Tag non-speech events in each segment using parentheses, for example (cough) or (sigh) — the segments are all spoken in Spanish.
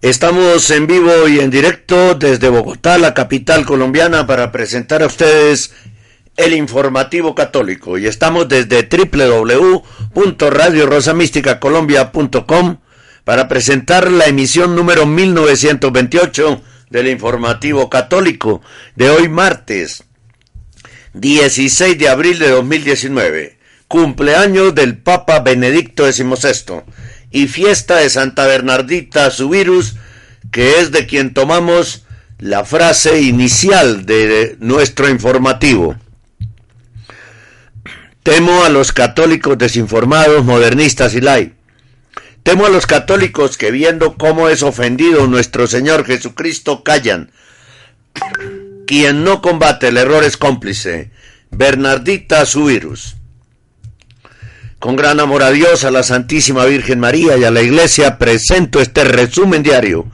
Estamos en vivo y en directo desde Bogotá, la capital colombiana, para presentar a ustedes el informativo católico. Y estamos desde www.radiorosamísticacolombia.com para presentar la emisión número 1928 del informativo católico de hoy martes 16 de abril de 2019, cumpleaños del Papa Benedicto XVI y fiesta de Santa Bernardita Subirus, que es de quien tomamos la frase inicial de nuestro informativo. Temo a los católicos desinformados, modernistas y lai. Temo a los católicos que viendo cómo es ofendido nuestro Señor Jesucristo callan. Quien no combate el error es cómplice. Bernardita Subirus. Con gran amor a Dios, a la Santísima Virgen María y a la Iglesia presento este resumen diario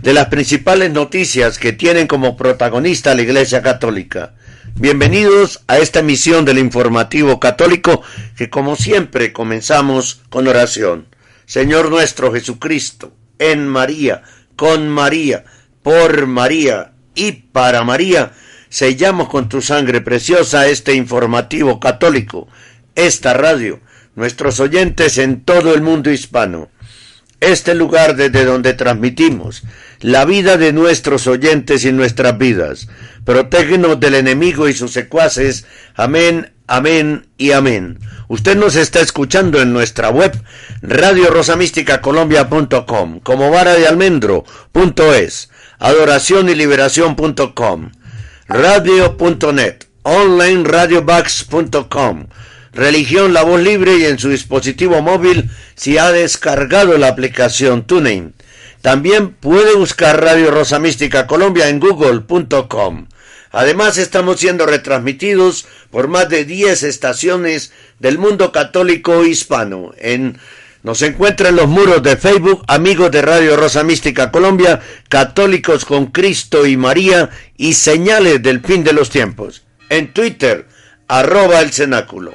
de las principales noticias que tienen como protagonista la Iglesia Católica. Bienvenidos a esta emisión del informativo católico que como siempre comenzamos con oración. Señor nuestro Jesucristo, en María, con María, por María y para María, sellamos con tu sangre preciosa este informativo católico, esta radio, nuestros oyentes en todo el mundo hispano, este lugar desde donde transmitimos la vida de nuestros oyentes y nuestras vidas. Protégenos del enemigo y sus secuaces. Amén, amén y amén. Usted nos está escuchando en nuestra web radiorosamísticacolombia.com, como vara de almendro.es, adoración y liberación.com, radio.net, onlineradiobugs.com, religión la voz libre y en su dispositivo móvil si ha descargado la aplicación TuneIn. También puede buscar Radio Rosa Mística Colombia en google.com. Además estamos siendo retransmitidos por más de 10 estaciones del mundo católico hispano. En, nos encuentra en los muros de Facebook, amigos de Radio Rosa Mística Colombia, católicos con Cristo y María y señales del fin de los tiempos. En Twitter, arroba el cenáculo.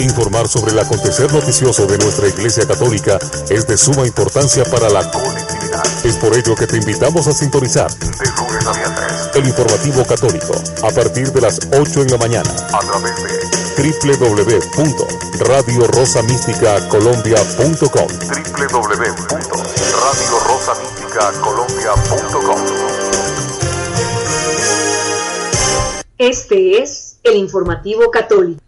Informar sobre el acontecer noticioso de nuestra Iglesia Católica es de suma importancia para la colectividad. Es por ello que te invitamos a sintonizar de lunes a viernes el informativo católico a partir de las 8 en la mañana a través de www.radiorosamísticacolombia.com www.radiorosamísticacolombia.com Este es el informativo católico.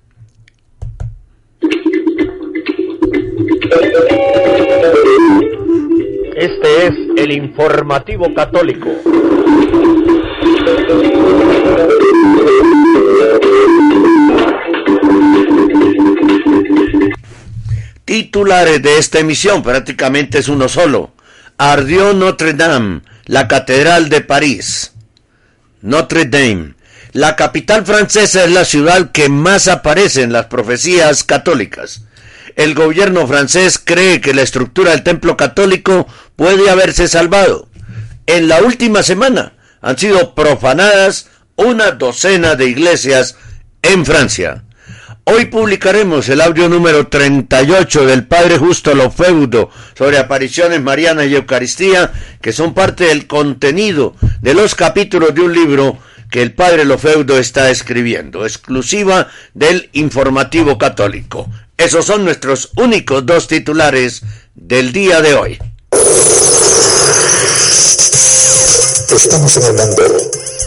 Este es el informativo católico. Titulares de esta emisión, prácticamente es uno solo. Ardió Notre Dame, la Catedral de París. Notre Dame. La capital francesa es la ciudad que más aparece en las profecías católicas. El gobierno francés cree que la estructura del templo católico puede haberse salvado. En la última semana han sido profanadas una docena de iglesias en Francia. Hoy publicaremos el audio número 38 del Padre Justo Lofeudo sobre apariciones marianas y Eucaristía, que son parte del contenido de los capítulos de un libro que el Padre Lofeudo está escribiendo, exclusiva del informativo católico. Esos son nuestros únicos dos titulares del día de hoy. Estamos en el mundo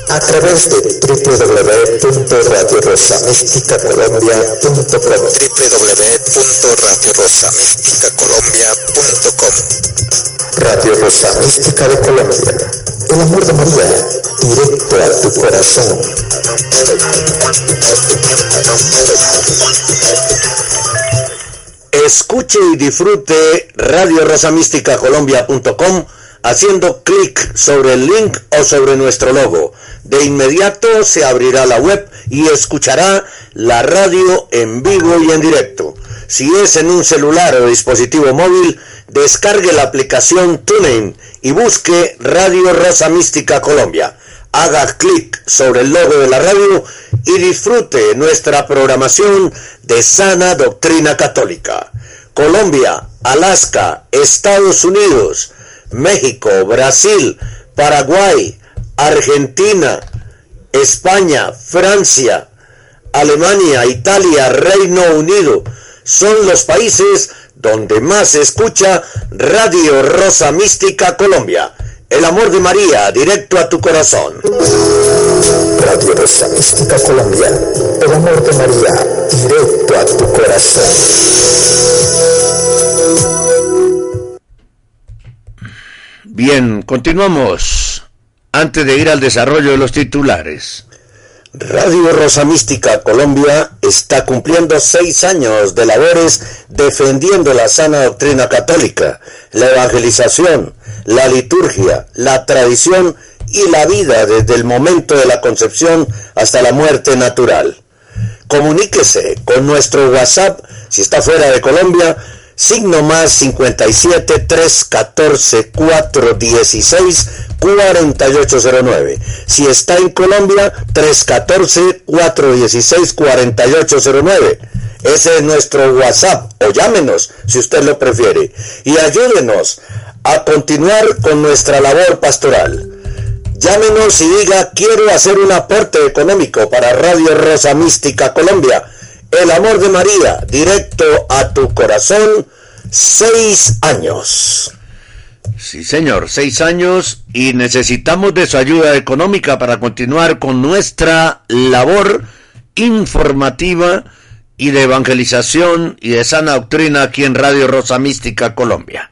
a través de www.radiorosamísticacolombia.com www.radiorosamísticacolombia.com Radio Rosa Mística de Colombia. El amor de María, directo a tu corazón. Escuche y disfrute Radio Rosa Mística Colombia.com haciendo clic sobre el link o sobre nuestro logo. De inmediato se abrirá la web y escuchará la radio en vivo y en directo. Si es en un celular o dispositivo móvil, descargue la aplicación TuneIn y busque Radio Rosa Mística Colombia. Haga clic sobre el logo de la radio y disfrute nuestra programación de sana doctrina católica. Colombia, Alaska, Estados Unidos, México, Brasil, Paraguay, Argentina, España, Francia, Alemania, Italia, Reino Unido, son los países donde más se escucha Radio Rosa Mística Colombia. El amor de María, directo a tu corazón. Radio Rosa Mística Colombia. El amor de María, directo a tu corazón. Bien, continuamos. Antes de ir al desarrollo de los titulares. Radio Rosa Mística Colombia está cumpliendo seis años de labores defendiendo la sana doctrina católica, la evangelización, la liturgia, la tradición y la vida desde el momento de la concepción hasta la muerte natural. Comuníquese con nuestro WhatsApp si está fuera de Colombia signo más 57 314 416 4809. Si está en Colombia, 314 416 4809. Ese es nuestro WhatsApp o llámenos si usted lo prefiere y ayúdenos a continuar con nuestra labor pastoral. Llámenos y diga quiero hacer un aporte económico para Radio Rosa Mística Colombia el amor de María, directo a tu corazón, seis años. Sí, señor, seis años y necesitamos de su ayuda económica para continuar con nuestra labor informativa y de evangelización y de sana doctrina aquí en Radio Rosa Mística Colombia.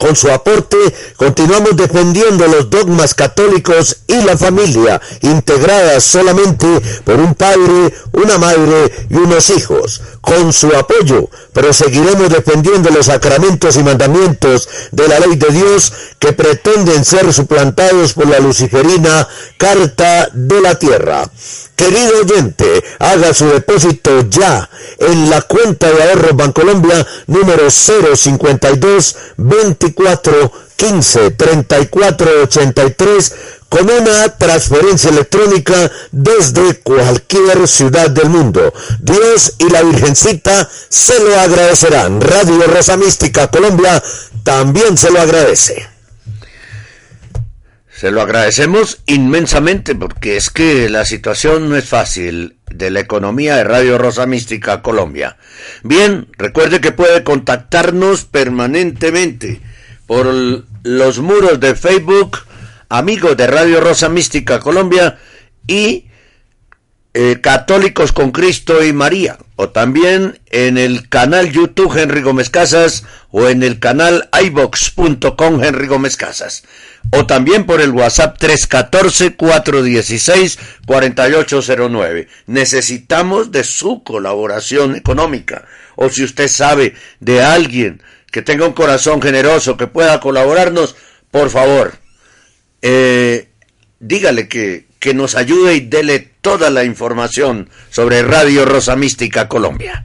con su aporte continuamos defendiendo los dogmas católicos y la familia, integrada solamente por un padre, una madre y unos hijos. Con su apoyo proseguiremos defendiendo los sacramentos y mandamientos de la ley de Dios que pretenden ser suplantados por la luciferina Carta de la Tierra. Querido oyente, haga su depósito ya en la cuenta de ahorros Bancolombia número 052 24 15 34 83 con una transferencia electrónica desde cualquier ciudad del mundo. Dios y la Virgencita se lo agradecerán. Radio Rosa Mística Colombia también se lo agradece. Se lo agradecemos inmensamente porque es que la situación no es fácil de la economía de Radio Rosa Mística Colombia. Bien, recuerde que puede contactarnos permanentemente por los muros de Facebook, amigos de Radio Rosa Mística Colombia y eh, Católicos con Cristo y María, o también en el canal YouTube Henry Gómez Casas o en el canal ibox.com Henry Gómez Casas, o también por el WhatsApp 314-416-4809. Necesitamos de su colaboración económica, o si usted sabe de alguien que tenga un corazón generoso que pueda colaborarnos, por favor, eh, dígale que que nos ayude y dele toda la información sobre Radio Rosa Mística Colombia.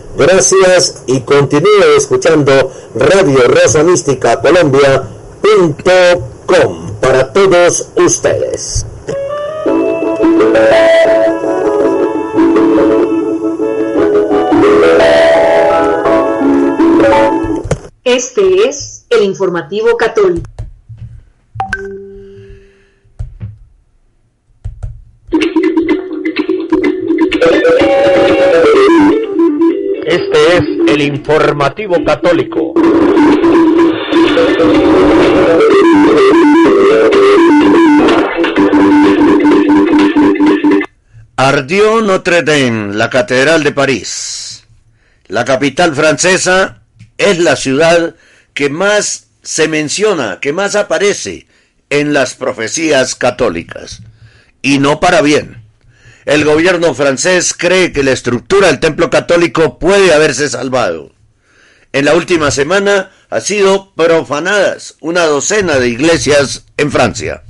Gracias y continúe escuchando Radio Rosa Mística Colombia.com para todos ustedes. Este es el informativo católico. (laughs) Este es el informativo católico. Ardió Notre Dame, la Catedral de París. La capital francesa es la ciudad que más se menciona, que más aparece en las profecías católicas. Y no para bien. El gobierno francés cree que la estructura del templo católico puede haberse salvado. En la última semana ha sido profanadas una docena de iglesias en Francia.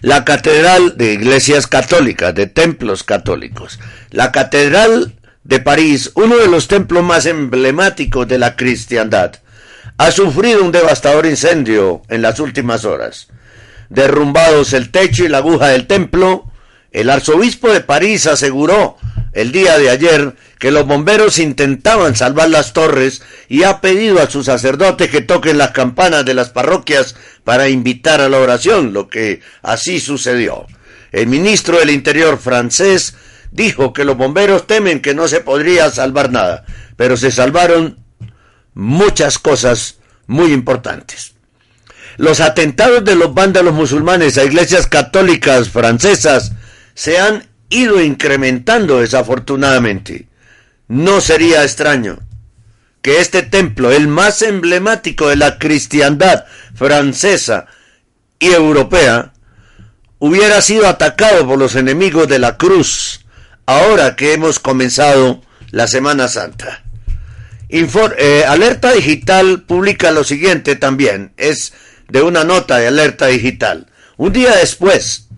La catedral de iglesias católicas, de templos católicos. La catedral de París, uno de los templos más emblemáticos de la cristiandad, ha sufrido un devastador incendio en las últimas horas. Derrumbados el techo y la aguja del templo, el arzobispo de París aseguró el día de ayer que los bomberos intentaban salvar las torres y ha pedido a sus sacerdotes que toquen las campanas de las parroquias para invitar a la oración, lo que así sucedió. El ministro del Interior francés dijo que los bomberos temen que no se podría salvar nada, pero se salvaron muchas cosas muy importantes. Los atentados de los vándalos musulmanes a iglesias católicas francesas se han ido incrementando desafortunadamente. No sería extraño que este templo, el más emblemático de la cristiandad francesa y europea, hubiera sido atacado por los enemigos de la cruz, ahora que hemos comenzado la Semana Santa. Eh, Alerta Digital publica lo siguiente también, es de una nota de Alerta Digital. Un día después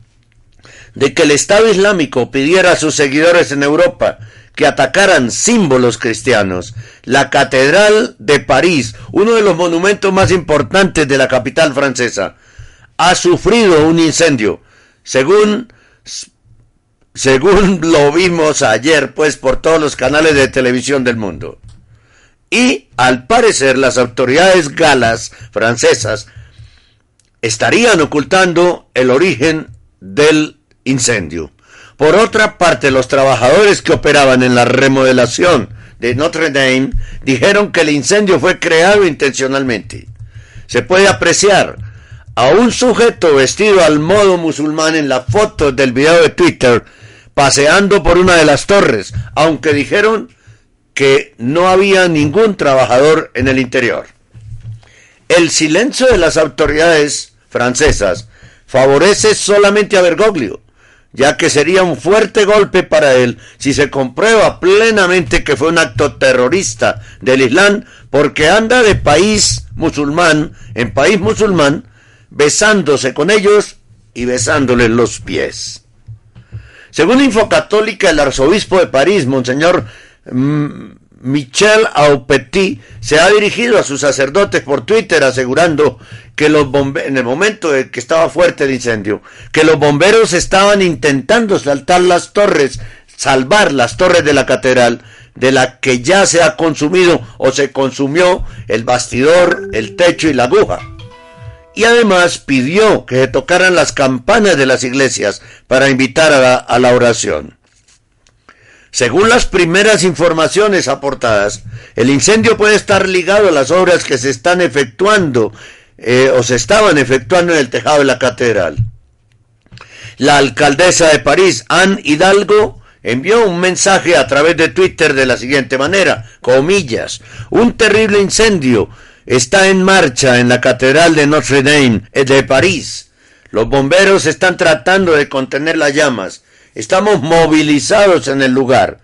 de que el Estado Islámico pidiera a sus seguidores en Europa que atacaran símbolos cristianos, la Catedral de París, uno de los monumentos más importantes de la capital francesa, ha sufrido un incendio, según según lo vimos ayer pues por todos los canales de televisión del mundo. Y al parecer las autoridades galas francesas estarían ocultando el origen del incendio. Por otra parte, los trabajadores que operaban en la remodelación de Notre Dame dijeron que el incendio fue creado intencionalmente. Se puede apreciar a un sujeto vestido al modo musulmán en la foto del video de Twitter paseando por una de las torres, aunque dijeron que no había ningún trabajador en el interior. El silencio de las autoridades francesas favorece solamente a Bergoglio, ya que sería un fuerte golpe para él si se comprueba plenamente que fue un acto terrorista del Islam, porque anda de país musulmán en país musulmán, besándose con ellos y besándoles los pies. Según Infocatólica, el arzobispo de París, Monseñor Michel Aupetit, se ha dirigido a sus sacerdotes por Twitter asegurando que los bomberos, en el momento de que estaba fuerte el incendio, que los bomberos estaban intentando saltar las torres, salvar las torres de la catedral, de la que ya se ha consumido o se consumió el bastidor, el techo y la aguja y además pidió que se tocaran las campanas de las iglesias para invitar a la, a la, oración. Según las primeras informaciones aportadas, el incendio puede estar ligado a las obras que se están efectuando eh, o se estaban efectuando en el tejado de la catedral. La alcaldesa de París, Anne Hidalgo, envió un mensaje a través de Twitter de la siguiente manera, comillas, un terrible incendio está en marcha en la Catedral de Notre Dame de París. Los bomberos están tratando de contener las llamas Estamos movilizados en el lugar.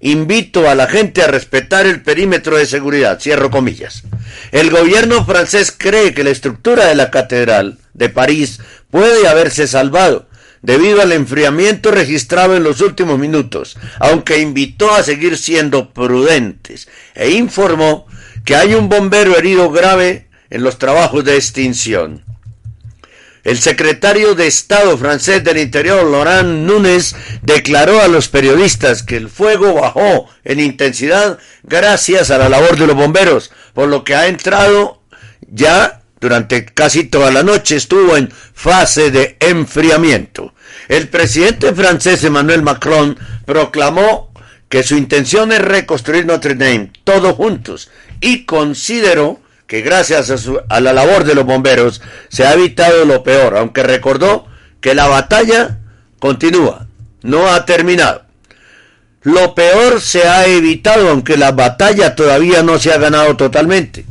Invito a la gente a respetar el perímetro de seguridad. Cierro comillas. El gobierno francés cree que la estructura de la catedral de París puede haberse salvado debido al enfriamiento registrado en los últimos minutos, aunque invitó a seguir siendo prudentes e informó que hay un bombero herido grave en los trabajos de extinción. El secretario de Estado francés del Interior, Laurent Nunes, declaró a los periodistas que el fuego bajó en intensidad gracias a la labor de los bomberos, por lo que ha entrado ya durante casi toda la noche, estuvo en fase de enfriamiento. El presidente francés Emmanuel Macron proclamó que su intención es reconstruir Notre Dame todos juntos y consideró que gracias a, la labor de los bomberos se ha evitado lo peor, aunque recordó que la batalla continúa, no ha terminado. Lo peor se ha evitado, aunque la batalla todavía no se ha ganado totalmente.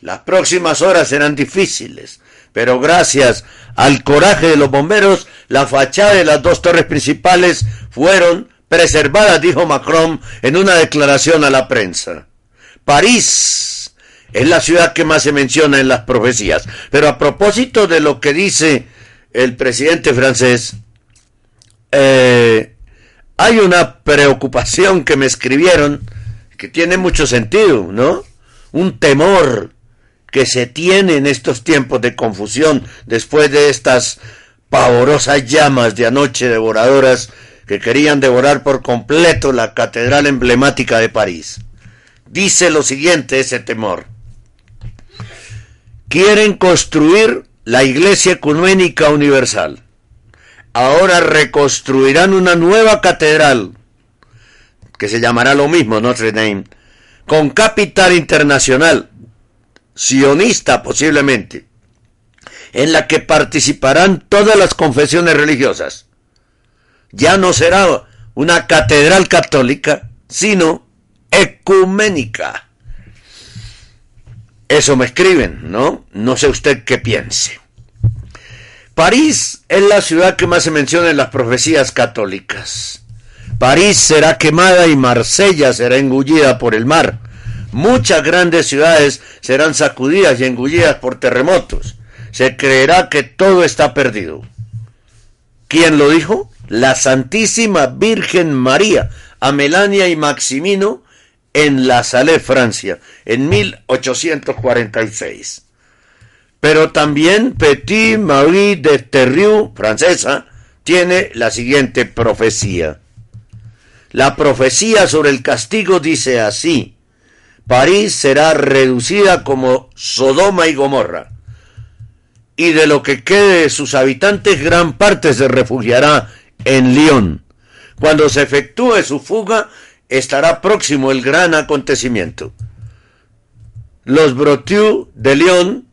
Las próximas horas serán difíciles, pero gracias al coraje de los bomberos, la fachada de las dos torres principales fueron preservadas, dijo Macron en una declaración a la prensa. París es la ciudad que más se menciona en las profecías. Pero a propósito de lo que dice el presidente francés, eh, hay una preocupación que me escribieron que tiene mucho sentido, ¿no? Un temor que se tiene en estos tiempos de confusión después de estas pavorosas llamas de anoche devoradoras que querían devorar por completo la catedral emblemática de París. Dice lo siguiente ese temor quieren construir la Iglesia Ecuménica Universal. Ahora reconstruirán una nueva catedral, que se llamará lo mismo Notre Dame, con capital internacional, sionista posiblemente, en la que participarán todas las confesiones religiosas. Ya no será una catedral católica, sino ecuménica. Eso me escriben, ¿no? No sé usted qué piense. París es la ciudad que más se menciona en las profecías católicas. París será quemada y Marsella será engullida por el mar. Muchas grandes ciudades serán sacudidas y engullidas por terremotos. Se creerá que todo está perdido. ¿Quién lo dijo? La Santísima Virgen María, a Melania y Maximino en La Salle, Francia, en 1846. Pero también Petit Marie de Terrieux, francesa, tiene la siguiente profecía. La profecía sobre el castigo dice así, París será reducida como Sodoma y Gomorra, y de lo que quede de sus habitantes gran parte se refugiará en Lyon. Cuando se efectúe su fuga, estará próximo el gran acontecimiento. Los Brotiu de León,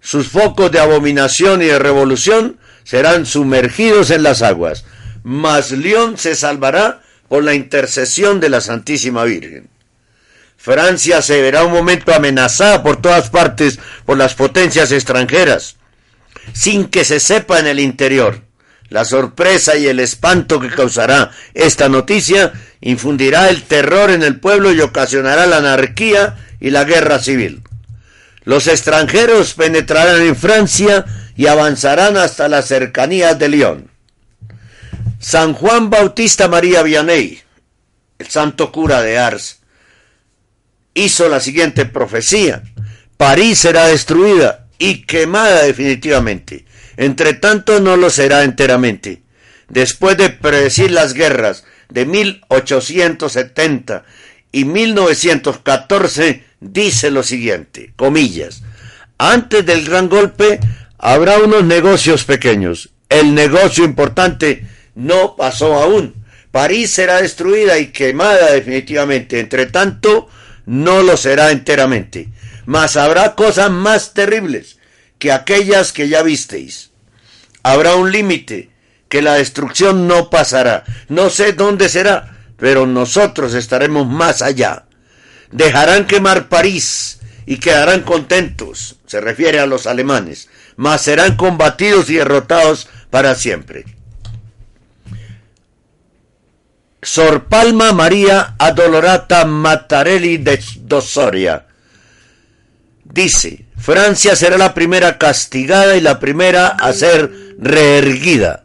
sus focos de abominación y de revolución serán sumergidos en las aguas, mas León se salvará por la intercesión de la Santísima Virgen. Francia se verá un momento amenazada por todas partes por las potencias extranjeras, sin que se sepa en el interior. La sorpresa y el espanto que causará esta noticia infundirá el terror en el pueblo y ocasionará la anarquía y la guerra civil. Los extranjeros penetrarán en Francia y avanzarán hasta las cercanías de Lyon. San Juan Bautista María Vianney, el santo cura de Ars, hizo la siguiente profecía. París será destruida y quemada definitivamente. Entre tanto no lo será enteramente. Después de predecir las guerras de 1870 y 1914, dice lo siguiente, comillas, antes del gran golpe habrá unos negocios pequeños. El negocio importante no pasó aún. París será destruida y quemada definitivamente. Entre tanto, no lo será enteramente. Mas habrá cosas más terribles que aquellas que ya visteis. Habrá un límite, que la destrucción no pasará. No sé dónde será, pero nosotros estaremos más allá. Dejarán quemar París y quedarán contentos, se refiere a los alemanes, mas serán combatidos y derrotados para siempre. Sor Palma María Adolorata Mattarelli de Dosoria. Dice, Francia será la primera castigada y la primera a ser reerguida.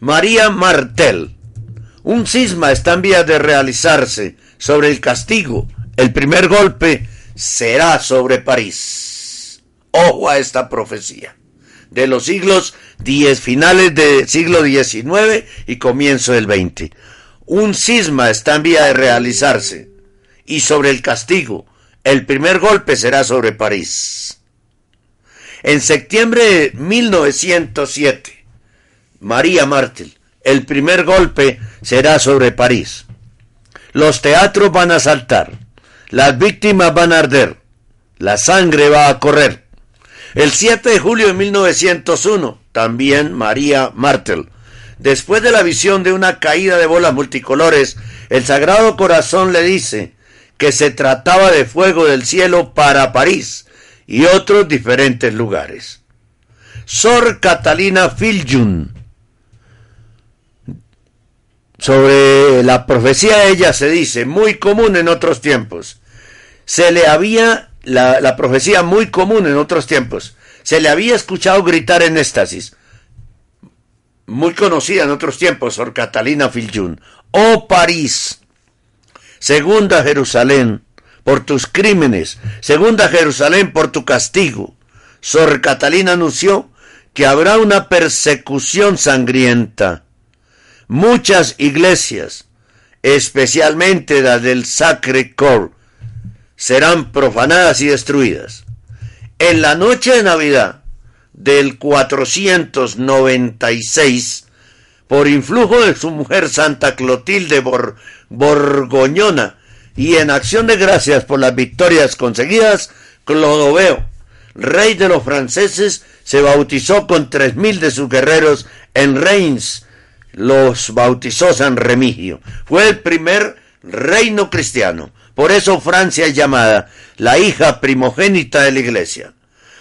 María Martel. Un cisma está en vía de realizarse sobre el castigo. El primer golpe será sobre París. Ojo a esta profecía. De los siglos 10, finales del siglo XIX y comienzo del XX. Un cisma está en vía de realizarse. Y sobre el castigo. El primer golpe será sobre París. En septiembre de 1907 María Martel. El primer golpe será sobre París. Los teatros van a saltar. Las víctimas van a arder. La sangre va a correr. El 7 de julio de 1901, también María Martel. Después de la visión de una caída de bolas multicolores, el Sagrado Corazón le dice que se trataba de fuego del cielo para París y otros diferentes lugares. Sor Catalina Filjun sobre la profecía de ella se dice, muy común en otros tiempos. Se le había, la, la, profecía muy común en otros tiempos, se le había escuchado gritar en éxtasis, muy conocida en otros tiempos, Sor Catalina Filjun, oh París, segunda Jerusalén, por tus crímenes, segunda Jerusalén por tu castigo. Sor Catalina anunció que habrá una persecución sangrienta muchas iglesias, especialmente las del Sacre Cor, serán profanadas y destruidas. En la noche de Navidad del 496, por influjo de su mujer Santa Clotilde Bor Borgoñona y en acción de gracias por las victorias conseguidas, Clodoveo, rey de los franceses, se bautizó con tres mil de sus guerreros en Reims, los bautizó San Remigio. Fue el primer reino cristiano. Por eso Francia es llamada la hija primogénita de la iglesia.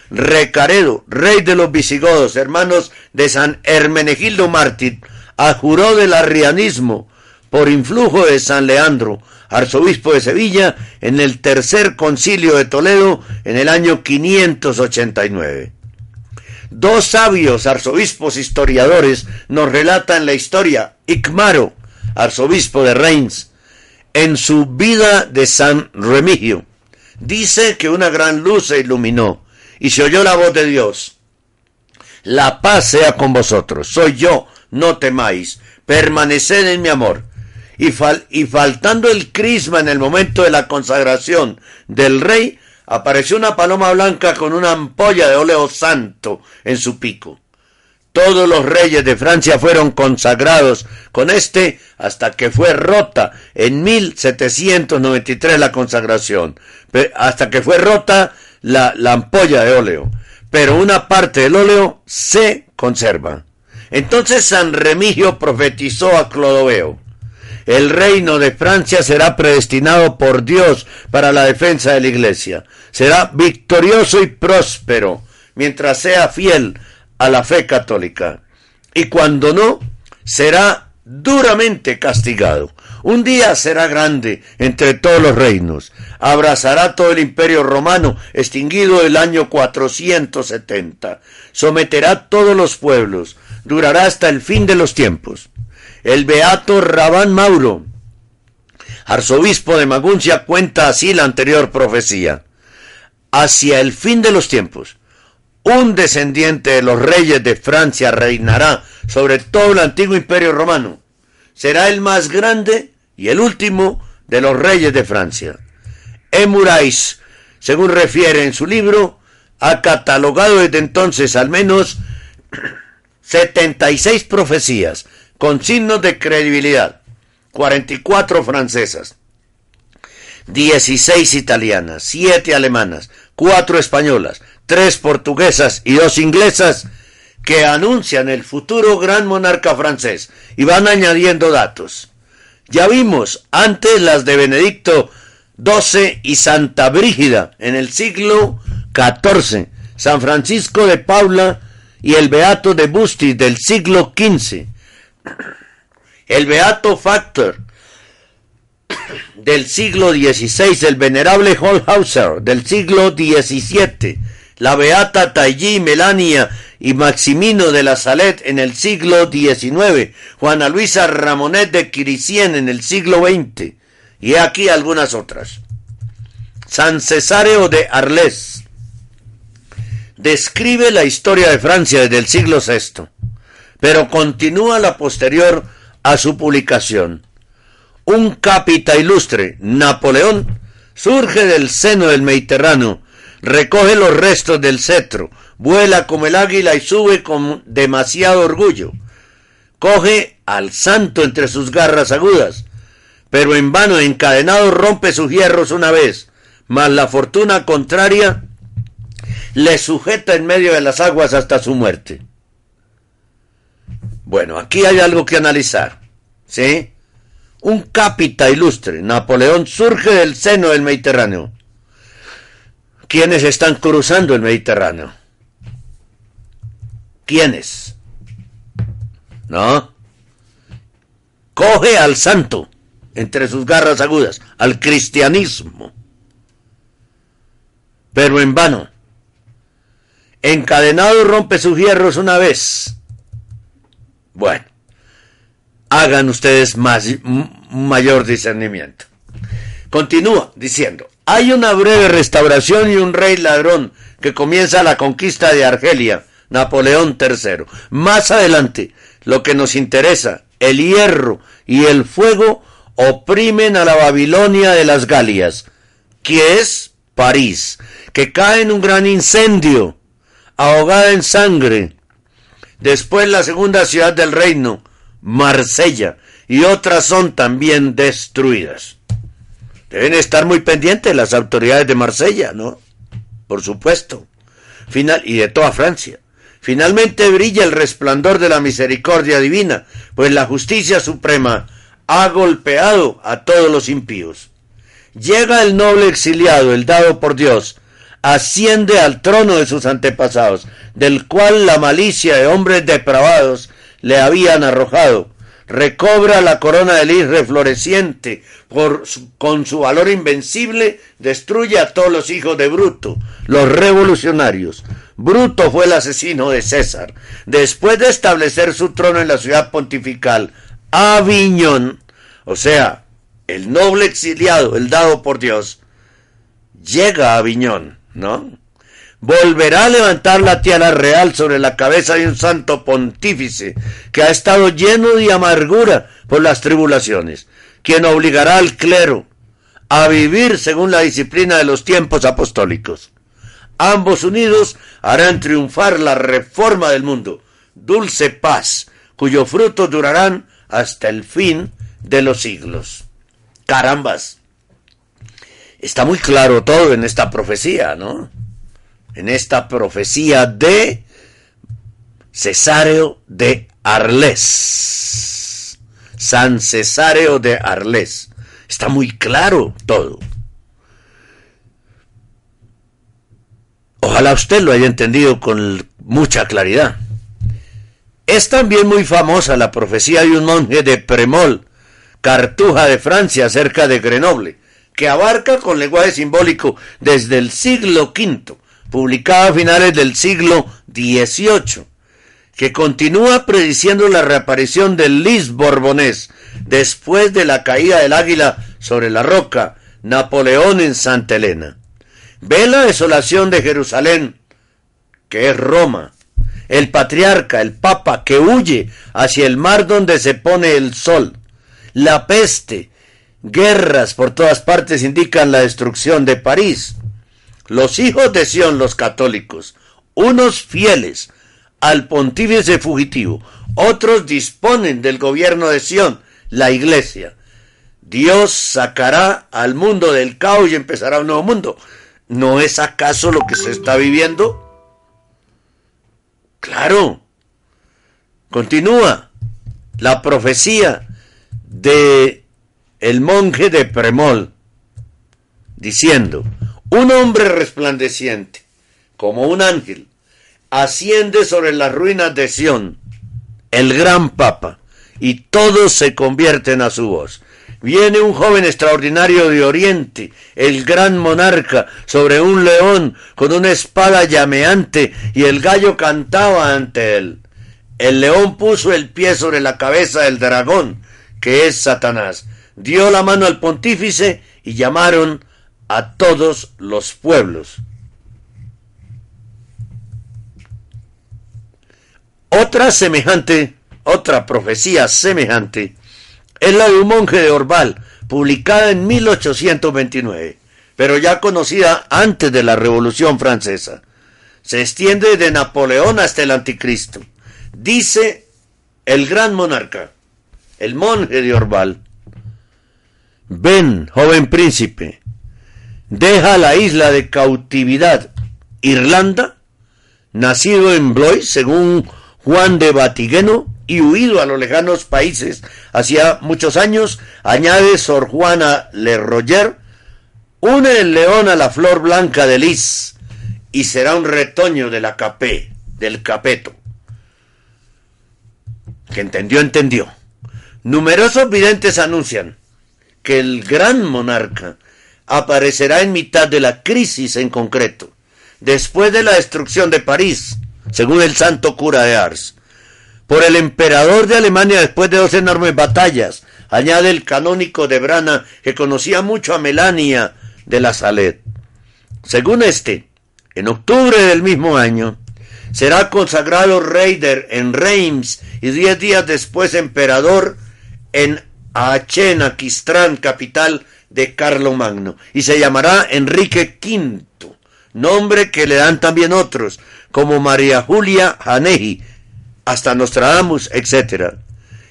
Recaredo, rey de los visigodos, hermanos de San Hermenegildo Mártir, ajuró del arrianismo por influjo de San Leandro, arzobispo de Sevilla, en el tercer concilio de Toledo en el año 589. Dos sabios arzobispos historiadores nos relatan la historia. Icmaro, arzobispo de Reims, en su vida de San Remigio, dice que una gran luz se iluminó y se oyó la voz de Dios. La paz sea con vosotros, soy yo, no temáis, permaneced en mi amor. Y, fal y faltando el crisma en el momento de la consagración del rey, apareció una paloma blanca con una ampolla de óleo santo en su pico. Todos los reyes de Francia fueron consagrados con este hasta que fue rota en 1793 la consagración, hasta que fue rota la ampolla de óleo, pero una parte del óleo se conserva. Entonces San Remigio profetizó a Clodoveo el reino de Francia será predestinado por Dios para la defensa de la iglesia. Será victorioso y próspero mientras sea fiel a la fe católica. Y cuando no, será duramente castigado. Un día será grande entre todos los reinos. Abrazará todo el imperio romano, extinguido el año 470. Someterá todos los pueblos. Durará hasta el fin de los tiempos. El beato Rabán Mauro, arzobispo de Maguncia, cuenta así la anterior profecía. Hacia el fin de los tiempos, un descendiente de los reyes de Francia reinará sobre todo el antiguo imperio romano. Será el más grande y el último de los reyes de Francia. Emurais, según refiere en su libro, ha catalogado desde entonces al menos 76 profecías con signos de credibilidad. 44 francesas, 16 italianas, 7 alemanas, 4 españolas, 3 portuguesas y 2 inglesas que anuncian el futuro gran monarca francés y van añadiendo datos. Ya vimos antes las de Benedicto XII y Santa Brígida en el siglo XIV, San Francisco de Paula y el Beato de Bustis del siglo XV el Beato Factor del siglo XVI, el venerable Holhauser del siglo XVII, la Beata Taillí Melania y Maximino de la Salet en el siglo XIX, Juana Luisa Ramonet de Quiricien en el siglo XX, y aquí algunas otras. San Cesáreo de Arles describe la historia de Francia desde el siglo VI, pero continúa la posterior a su publicación. Un cápita ilustre, Napoleón, surge del seno del Mediterráneo, recoge los restos del cetro, vuela como el águila y sube con demasiado orgullo. Coge al santo entre sus garras agudas, pero en vano encadenado rompe sus hierros una vez, mas la fortuna contraria le sujeta en medio de las aguas hasta su muerte. Bueno, aquí hay algo que analizar, ¿sí? Un cápita ilustre, Napoleón, surge del seno del Mediterráneo. ¿Quiénes están cruzando el Mediterráneo? ¿Quiénes? ¿No? Coge al santo entre sus garras agudas, al cristianismo. Pero en vano. Encadenado rompe sus hierros una vez. Bueno, hagan ustedes más, mayor discernimiento. Continúa diciendo, hay una breve restauración y un rey ladrón que comienza la conquista de Argelia, Napoleón III. Más adelante, lo que nos interesa, el hierro y el fuego oprimen a la Babilonia de las Galias, que es París, que cae en un gran incendio, ahogada en sangre. Después la segunda ciudad del reino, Marsella, y otras son también destruidas. Deben estar muy pendientes las autoridades de Marsella, ¿no? Por supuesto. Final, y de toda Francia. Finalmente brilla el resplandor de la misericordia divina, pues la justicia suprema ha golpeado a todos los impíos. Llega el noble exiliado, el dado por Dios, asciende al trono de sus antepasados, del cual la malicia de hombres depravados le habían arrojado, recobra la corona de lis refloreciente, por con su valor invencible destruye a todos los hijos de Bruto, los revolucionarios. Bruto fue el asesino de César. Después de establecer su trono en la ciudad pontifical, Aviñón, o sea, el noble exiliado, el dado por Dios, llega a Aviñón, ¿no? volverá a levantar la tiara real sobre la cabeza de un santo pontífice que ha estado lleno de amargura por las tribulaciones, quien obligará al clero a vivir según la disciplina de los tiempos apostólicos. Ambos unidos harán triunfar la reforma del mundo, dulce paz, cuyo fruto durarán hasta el fin de los siglos. Carambas. Está muy claro todo en esta profecía, ¿no? en esta profecía de Cesáreo de Arles. San Cesáreo de Arles. Está muy claro todo. Ojalá usted lo haya entendido con mucha claridad. Es también muy famosa la profecía de un monje de Premol, Cartuja de Francia, cerca de Grenoble, que abarca con lenguaje simbólico desde el siglo V publicada a finales del siglo XVIII, que continúa prediciendo la reaparición del Lis Borbonés después de la caída del águila sobre la roca, Napoleón en Santa Elena. Ve la desolación de Jerusalén, que es Roma, el patriarca, el papa, que huye hacia el mar donde se pone el sol, la peste, guerras por todas partes indican la destrucción de París, los hijos de Sión, los católicos, unos fieles al pontífice fugitivo, otros disponen del gobierno de Sión, la iglesia. Dios sacará al mundo del caos y empezará un nuevo mundo. ¿No es acaso lo que se está viviendo? Claro. Continúa la profecía de el monje de Premol diciendo, un hombre resplandeciente, como un ángel, asciende sobre las ruinas de Sión, el gran Papa, y todos se convierten a su voz. Viene un joven extraordinario de Oriente, el gran monarca, sobre un león con una espada llameante, y el gallo cantaba ante él. El león puso el pie sobre la cabeza del dragón, que es Satanás, dio la mano al pontífice y llamaron a todos los pueblos. Otra semejante, otra profecía semejante, es la de un monje de Orbal, publicada en 1829, pero ya conocida antes de la Revolución Francesa. Se extiende de Napoleón hasta el Anticristo. Dice el gran monarca, el monje de Orbal, ven, joven príncipe, deja la isla de cautividad, Irlanda, nacido en Blois, según Juan de Batigueno, y huido a los lejanos países hacía muchos años, añade Sor Juana Le Roger, une el león a la flor blanca de lis, y será un retoño de la capé, del capeto. Que entendió, entendió. Numerosos videntes anuncian que el gran monarca aparecerá en mitad de la crisis en concreto, después de la destrucción de París, según el santo cura de Ars, por el emperador de Alemania después de dos enormes batallas, añade el canónico de Brana que conocía mucho a Melania de la Salet. Según este, en octubre del mismo año, será consagrado rey en Reims y diez días después emperador en Aachen, capital de Carlomagno, y se llamará Enrique V, nombre que le dan también otros, como María Julia Janeji, hasta Nostradamus, etc.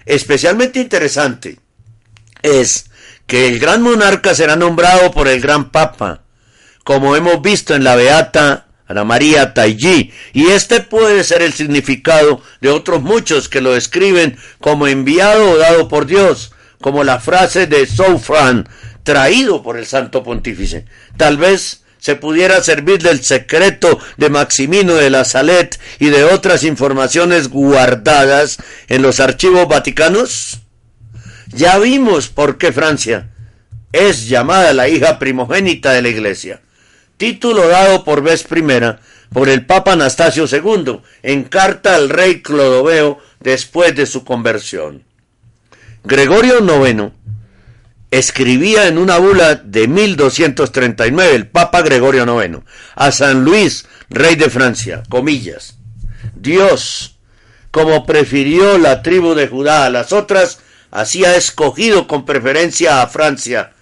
Especialmente interesante es que el gran monarca será nombrado por el gran papa, como hemos visto en la beata Ana María Taiji, y este puede ser el significado de otros muchos que lo describen como enviado o dado por Dios, como la frase de Soufran, traído por el Santo Pontífice. Tal vez se pudiera servir del secreto de Maximino de la Salet y de otras informaciones guardadas en los archivos vaticanos? Ya vimos por qué Francia es llamada la hija primogénita de la Iglesia título dado por vez primera por el Papa Anastasio II en carta al rey Clodoveo después de su conversión. Gregorio IX escribía en una bula de 1239, el Papa Gregorio IX, a San Luis, rey de Francia, comillas, Dios, como prefirió la tribu de Judá a las otras, así escogido con preferencia a Francia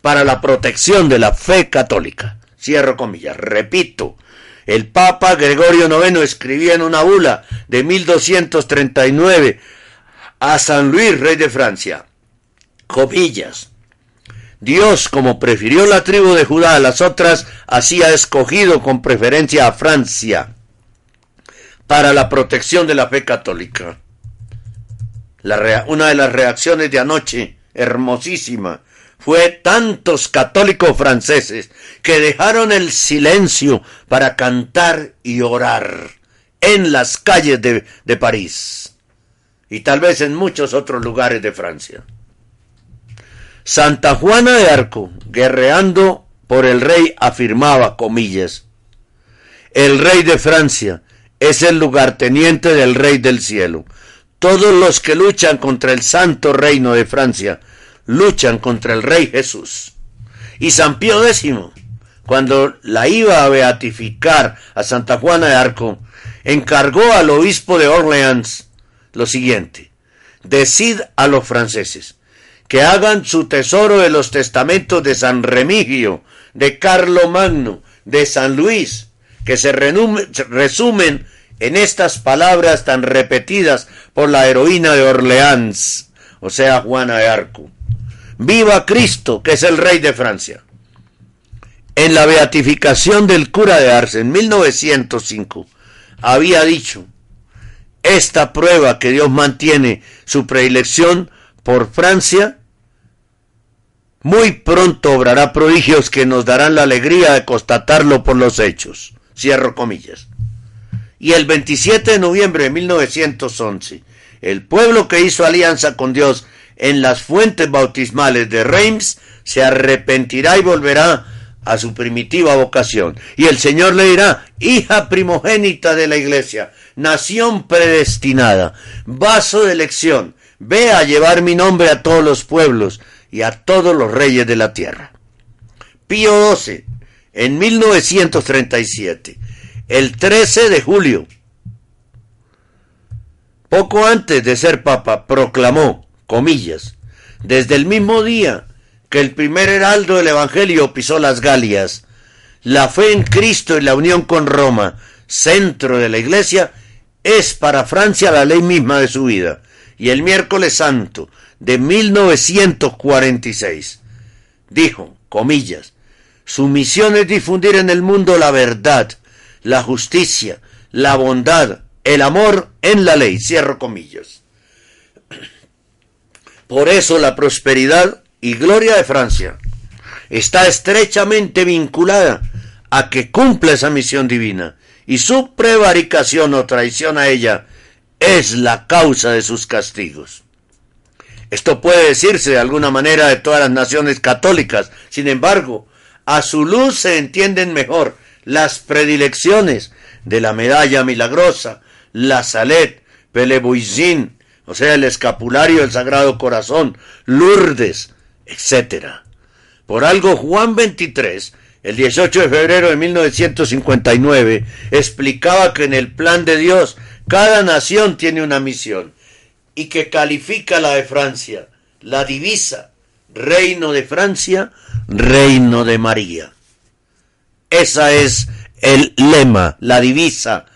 para la protección de la fe católica. Cierro comillas. Repito, el Papa Gregorio IX escribía en una bula de 1239 a San Luis, rey de Francia. Comillas. Dios, como prefirió la tribu de Judá a las otras, así ha escogido con preferencia a Francia para la protección de la fe católica. una de las reacciones de anoche, hermosísima, fue tantos católicos franceses que dejaron el silencio para cantar y orar en las calles de, de, París y tal vez en muchos otros lugares de Francia. Santa Juana de Arco, guerreando por el rey, afirmaba, comillas, el rey de Francia es el lugarteniente del rey del cielo. Todos los que luchan contra el santo reino de Francia luchan contra el Rey Jesús. Y San Pío X, cuando la iba a beatificar a Santa Juana de Arco, encargó al obispo de Orleans lo siguiente, decid a los franceses que hagan su tesoro de los testamentos de San Remigio, de Carlo Magno, de San Luis, que se resumen en estas palabras tan repetidas por la heroína de Orleans, o sea, Juana de Arco. Viva Cristo, que es el rey de Francia. En la beatificación del cura de Ars en 1905, había dicho, esta prueba que Dios mantiene su predilección por Francia, muy pronto obrará prodigios que nos darán la alegría de constatarlo por los hechos. Cierro comillas. Y el 27 de noviembre de 1911, el pueblo que hizo alianza con Dios en las fuentes bautismales de Reims se arrepentirá y volverá a su primitiva vocación. Y el Señor le dirá, hija primogénita de la iglesia, nación predestinada, vaso de elección, ve a llevar mi nombre a todos los pueblos y a todos los reyes de la tierra. Pío XII, en 1937, el 13 de julio, poco antes de ser papa, proclamó, comillas, desde el mismo día que el primer heraldo del Evangelio pisó las Galias, la fe en Cristo y la unión con Roma, centro de la Iglesia, es para Francia la ley misma de su vida. Y el miércoles santo de 1946 dijo, comillas, su misión es difundir en el mundo la verdad, la justicia, la bondad, el amor en la ley, cierro comillas. (clears throat) Por eso la prosperidad y gloria de Francia está estrechamente vinculada a que cumpla esa misión divina y su prevaricación o traición a ella es la causa de sus castigos. Esto puede decirse de alguna manera de todas las naciones católicas, sin embargo, a su luz se entienden mejor las predilecciones de la medalla milagrosa, la salet, Pelebuizín, o sea, el escapulario del Sagrado Corazón, Lourdes, etc. Por algo Juan 23, el 18 de febrero de 1959, explicaba que en el plan de Dios cada nación tiene una misión y que califica la de Francia, la divisa, Reino de Francia, Reino de María. Esa es el lema, la divisa.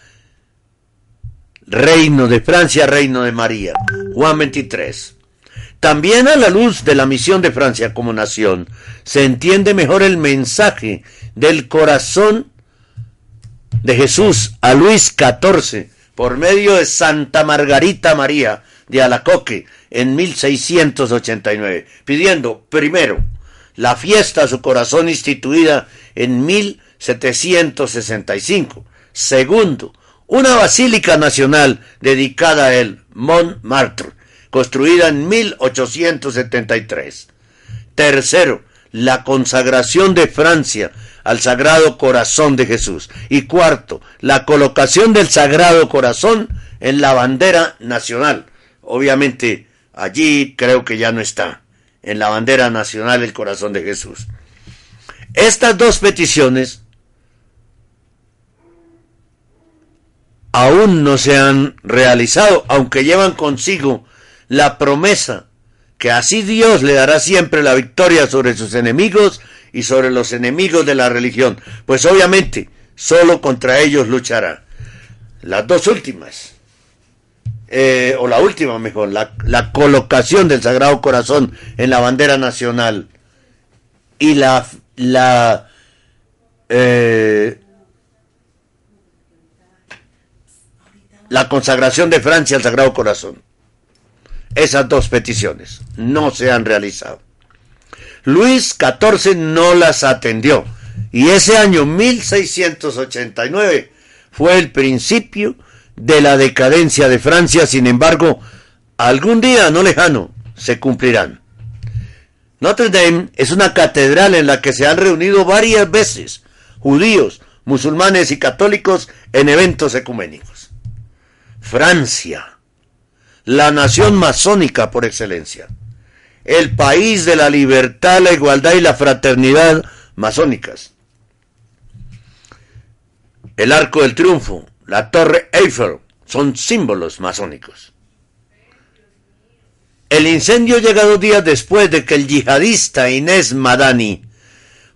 Reino de Francia, Reino de María. Juan 23. También a la luz de la misión de Francia como nación, se entiende mejor el mensaje del corazón de Jesús a Luis XIV por medio de Santa Margarita María de Alacoque en 1689, pidiendo primero la fiesta a su corazón instituida en 1765, segundo, una basílica nacional dedicada a él, Montmartre, construida en 1873. Tercero, la consagración de Francia al Sagrado Corazón de Jesús. Y cuarto, la colocación del Sagrado Corazón en la bandera nacional. Obviamente, allí creo que ya no está, en la bandera nacional el Corazón de Jesús. Estas dos peticiones aún no se han realizado, aunque llevan consigo la promesa que así Dios le dará siempre la victoria sobre sus enemigos y sobre los enemigos de la religión, pues obviamente solo contra ellos luchará. Las dos últimas, eh, o la última mejor, la, colocación del Sagrado Corazón en la bandera nacional y la, la eh, la consagración de Francia al Sagrado Corazón. Esas dos peticiones no se han realizado. Luis XIV no las atendió y ese año 1689 fue el principio de la decadencia de Francia, sin embargo, algún día no lejano se cumplirán. Notre Dame es una catedral en la que se han reunido varias veces judíos, musulmanes y católicos en eventos ecuménicos. Francia la nación masónica por excelencia, el país de la libertad, la igualdad y la fraternidad masónicas. El arco del triunfo, la torre Eiffel, son símbolos masónicos. El incendio llega dos días después de que el yihadista Inés Madani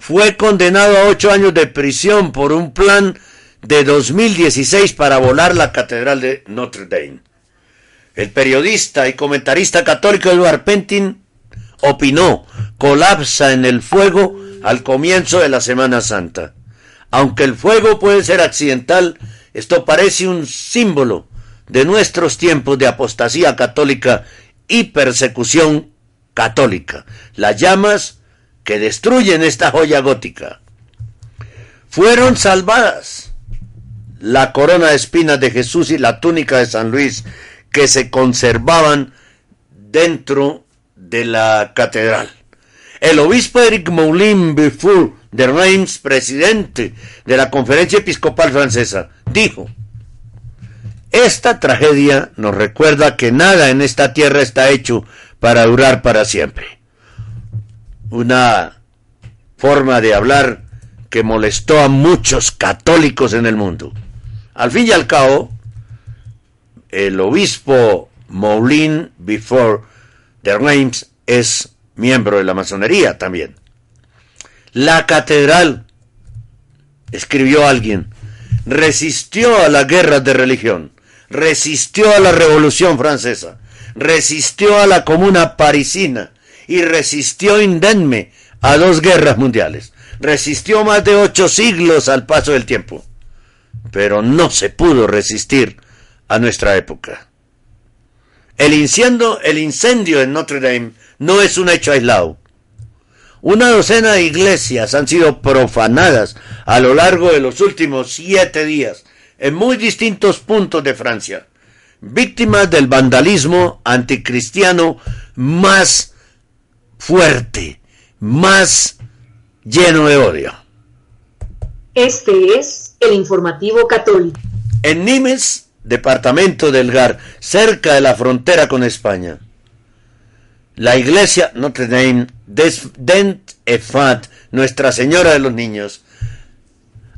fue condenado a ocho años de prisión por un plan de 2016 para volar la catedral de Notre Dame. El periodista y comentarista católico Eduard Pentin opinó, colapsa en el fuego al comienzo de la Semana Santa. Aunque el fuego puede ser accidental, esto parece un símbolo de nuestros tiempos de apostasía católica y persecución católica. Las llamas que destruyen esta joya gótica fueron salvadas. La corona de espinas de Jesús y la túnica de San Luis que se conservaban dentro de la catedral. El obispo Eric Moulin Beaufort de Reims, presidente de la Conferencia Episcopal Francesa, dijo, esta tragedia nos recuerda que nada en esta tierra está hecho para durar para siempre. Una forma de hablar que molestó a muchos católicos en el mundo. Al fin y al cabo, el obispo Moulin Before de Reims es miembro de la masonería también. La catedral, escribió alguien, resistió a la guerra de religión, resistió a la revolución francesa, resistió a la comuna parisina y resistió indemne a dos guerras mundiales. Resistió más de ocho siglos al paso del tiempo, pero no se pudo resistir a nuestra época. El incendio, el incendio en Notre Dame no es un hecho aislado. Una docena de iglesias han sido profanadas a lo largo de los últimos siete días en muy distintos puntos de Francia, víctimas del vandalismo anticristiano más fuerte, más lleno de odio. Este es el informativo católico. En Nimes, departamento del Gar, cerca de la frontera con España, la iglesia Notre Dame Dent Efat, Nuestra Señora de los Niños,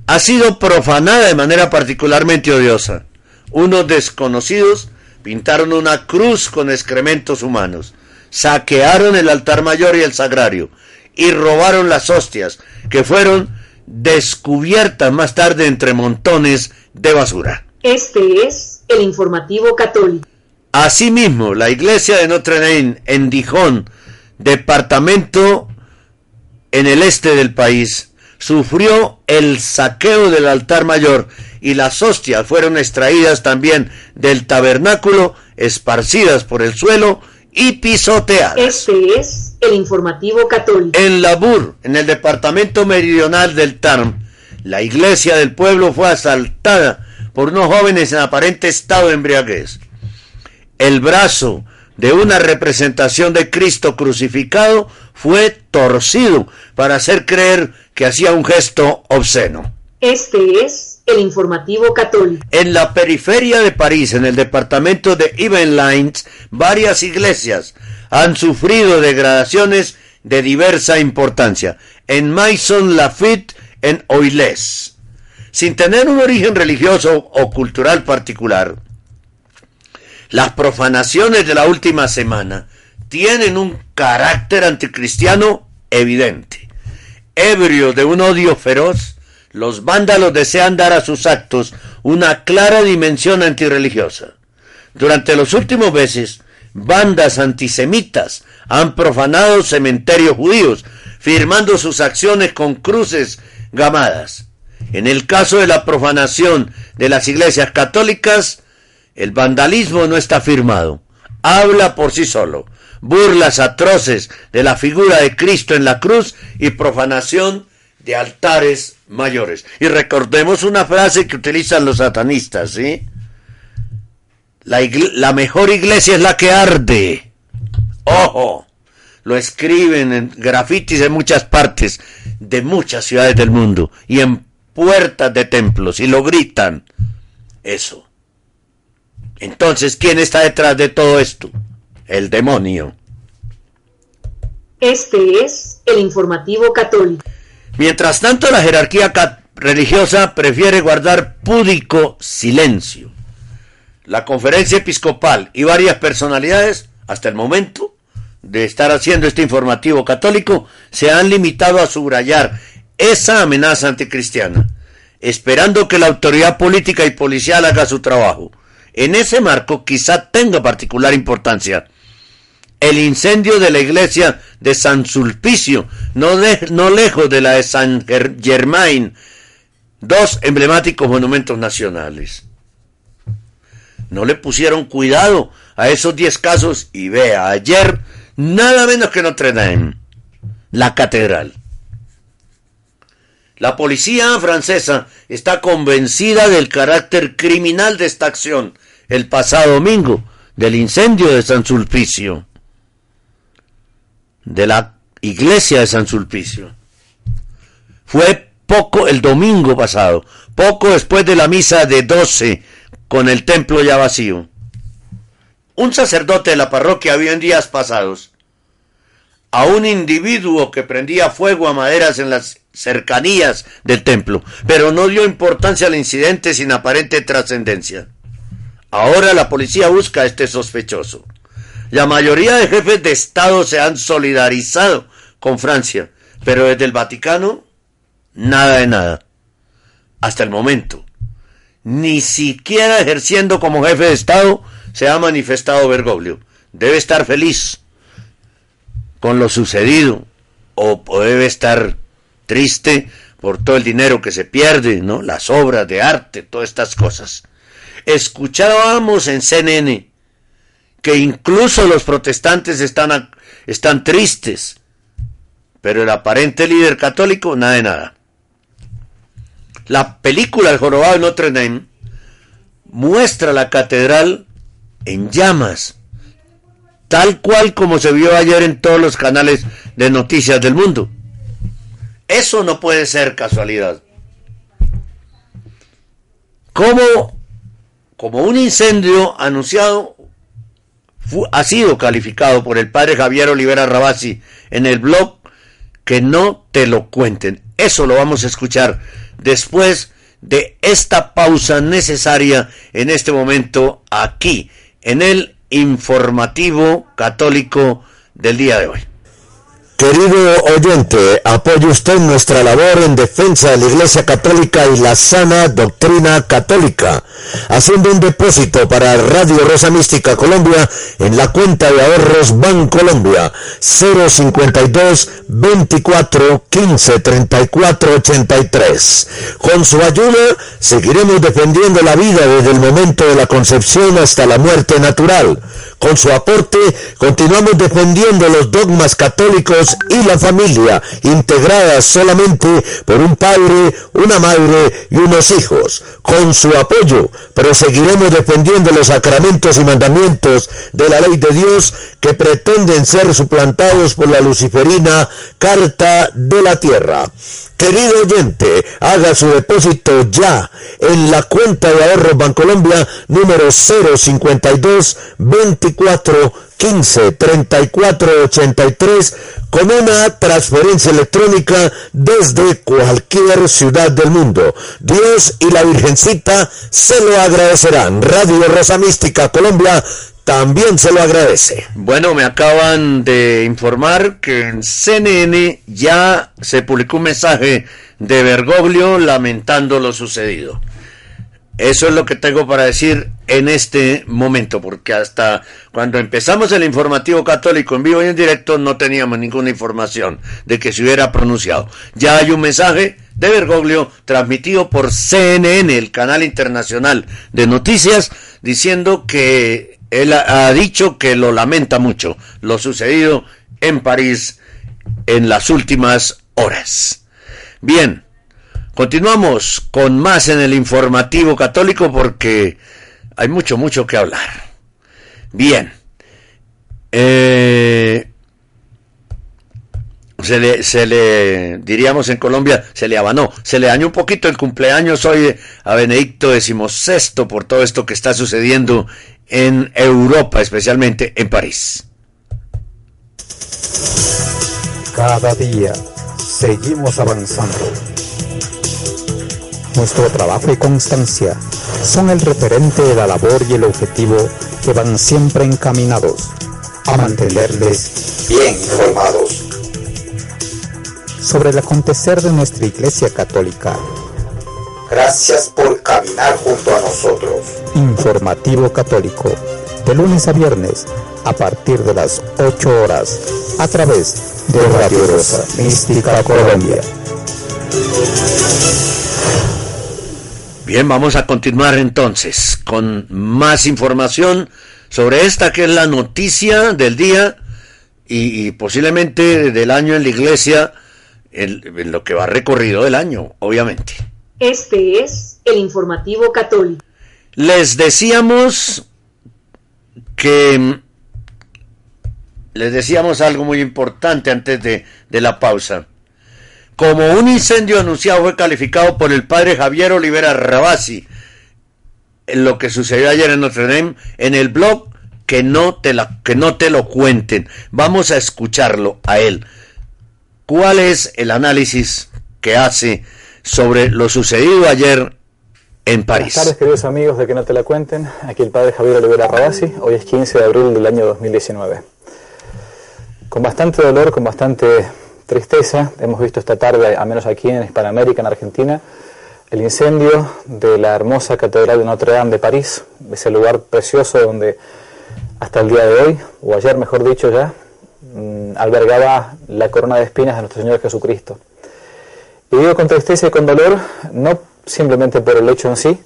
ha sido profanada de manera particularmente odiosa. Unos desconocidos pintaron una cruz con excrementos humanos, saquearon el altar mayor y el sagrario, y robaron las hostias, que fueron descubiertas más tarde entre montones de basura. Este es el informativo católico. Asimismo, la iglesia de Notre Dame en Dijon, departamento en el este del país, sufrió el saqueo del altar mayor y las hostias fueron extraídas también del tabernáculo, esparcidas por el suelo y pisoteadas. Este es el informativo católico. En Labur, en el departamento meridional del Tarn, la iglesia del pueblo fue asaltada por unos jóvenes en aparente estado de embriaguez. El brazo de una representación de Cristo crucificado fue torcido para hacer creer que hacía un gesto obsceno. Este es el informativo católico. En la periferia de París, en el departamento de Yvelines, varias iglesias han sufrido degradaciones de diversa importancia. En Maison Lafitte, en Oilés. Sin tener un origen religioso o cultural particular, las profanaciones de la última semana tienen un carácter anticristiano evidente. Ebrio de un odio feroz, los vándalos desean dar a sus actos una clara dimensión antirreligiosa. Durante los últimos meses, bandas antisemitas han profanado cementerios judíos, firmando sus acciones con cruces gamadas. En el caso de la profanación de las iglesias católicas, el vandalismo no está firmado. Habla por sí solo. Burlas atroces de la figura de Cristo en la cruz y profanación de altares mayores. Y recordemos una frase que utilizan los satanistas, ¿sí? La, la mejor iglesia es la que arde. Ojo. Lo escriben en grafitis en muchas partes de muchas ciudades del mundo y en puertas de templos y lo gritan. Eso. Entonces, ¿quién está detrás de todo esto? El demonio. Este es el informativo católico. Mientras tanto, la jerarquía religiosa prefiere guardar púdico silencio. La conferencia episcopal y varias personalidades, hasta el momento de estar haciendo este informativo católico, se han limitado a subrayar esa amenaza anticristiana, esperando que la autoridad política y policial haga su trabajo. En ese marco quizá tenga particular importancia el incendio de la iglesia de San Sulpicio, no, de, no lejos de la de San Germain, dos emblemáticos monumentos nacionales. No le pusieron cuidado a esos diez casos y vea, ayer nada menos que Notre Dame, la catedral. La policía francesa está convencida del carácter criminal de esta acción el pasado domingo del incendio de San Sulpicio, de la iglesia de San Sulpicio. Fue poco el domingo pasado, poco después de la misa de 12, con el templo ya vacío. Un sacerdote de la parroquia vio en días pasados a un individuo que prendía fuego a maderas en las cercanías del templo, pero no dio importancia al incidente sin aparente trascendencia. Ahora la policía busca a este sospechoso. La mayoría de jefes de Estado se han solidarizado con Francia, pero desde el Vaticano, nada de nada. Hasta el momento. Ni siquiera ejerciendo como jefe de Estado se ha manifestado Bergoglio. Debe estar feliz con lo sucedido o, debe estar triste por todo el dinero que se pierde, ¿no? Las obras de arte, todas estas cosas. Escuchábamos en CNN que incluso los protestantes están, están tristes, pero el aparente líder católico, nada de nada. La película El Jorobado de Notre Dame muestra la catedral en llamas, tal cual como se vio ayer en todos los canales de noticias del mundo. Eso no puede ser casualidad. Como, como un incendio anunciado ha sido calificado por el padre Javier Olivera Rabasi en el blog que no te lo cuenten. Eso lo vamos a escuchar después de esta pausa necesaria en este momento aquí en el informativo católico del día de hoy. Querido oyente, apoye usted nuestra labor en defensa de la Iglesia Católica y la sana doctrina católica, haciendo un depósito para Radio Rosa Mística Colombia en la cuenta de ahorros Bancolombia 052 24 15 34 83. Con su ayuda seguiremos defendiendo la vida desde el momento de la concepción hasta la muerte natural con su aporte continuamos defendiendo los dogmas católicos y la familia, integrada solamente por un padre, una madre y unos hijos. Con su apoyo proseguiremos defendiendo los sacramentos y mandamientos de la ley de Dios que pretenden ser suplantados por la luciferina Carta de la Tierra. Querido oyente, haga su depósito ya en la cuenta de ahorros Bancolombia número 052 24 15 34 83 con una transferencia electrónica desde cualquier ciudad del mundo. Dios y la Virgencita se lo agradecerán. Radio Rosa Mística Colombia también se lo agradece. Bueno, me acaban de informar que en CNN ya se publicó un mensaje de Bergoglio lamentando lo sucedido. Eso es lo que tengo para decir en este momento, porque hasta cuando empezamos el informativo católico en vivo y en directo no teníamos ninguna información de que se hubiera pronunciado. Ya hay un mensaje de Bergoglio transmitido por CNN, el canal internacional de noticias, diciendo que él ha dicho que lo lamenta mucho lo sucedido en París en las últimas horas. Bien, continuamos con más en el informativo católico porque hay mucho, mucho que hablar. Bien, eh, se le, se le, diríamos en Colombia, se le abanó, se le dañó un poquito el cumpleaños hoy a Benedicto XVI por todo esto que está sucediendo en Europa, especialmente en París. Cada día seguimos avanzando. Nuestro trabajo y constancia son el referente de la labor y el objetivo que van siempre encaminados a mantenerles bien informados sobre el acontecer de nuestra Iglesia Católica. Gracias por caminar junto a nosotros. Informativo Católico, de lunes a viernes, a partir de las 8 horas, a través de Radio Rosa Mística Colombia. Bien, vamos a continuar entonces con más información sobre esta que es la noticia del día y, posiblemente del año en la iglesia en, lo que va recorrido del año, obviamente. Este es el informativo católico. Les decíamos que mm, les decíamos algo muy importante antes de, de la pausa. Como un incendio anunciado fue calificado por el padre Javier Olivera Rabasi, en lo que sucedió ayer en Notre Dame, en el blog, que no te, la, que no te lo cuenten. Vamos a escucharlo a él. ¿Cuál es el análisis que hace sobre lo sucedido ayer en París? Buenas tardes, queridos amigos de Que no te la cuenten. Aquí el padre Javier Olivera Rabasi. Hoy es 15 de abril del año 2019. Con bastante dolor, con bastante tristeza, hemos visto esta tarde, a menos aquí en Hispanoamérica, en Argentina, el incendio de la hermosa Catedral de Notre Dame de París, ese lugar precioso donde hasta el día de hoy, o ayer mejor dicho ya, mmm, albergaba la corona de espinas de nuestro Señor Jesucristo. Y digo con tristeza y con dolor, no simplemente por el hecho en sí,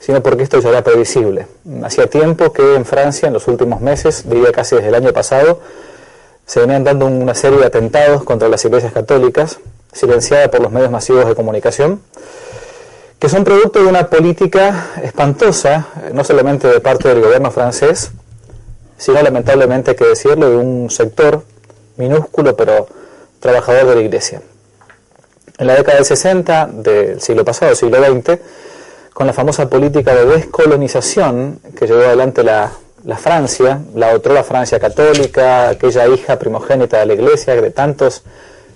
sino porque esto ya era previsible. Hacía tiempo que en Francia, en los últimos meses, diría casi desde el año pasado, se venían dando una serie de atentados contra las iglesias católicas, silenciada por los medios masivos de comunicación, que son producto de una política espantosa, no solamente de parte del gobierno francés, sino lamentablemente hay que decirlo, de un sector minúsculo pero trabajador de la iglesia. En la década del 60 del siglo pasado, siglo XX, con la famosa política de descolonización que llevó adelante la, la Francia, la otra Francia católica, aquella hija primogénita de la iglesia, de tantos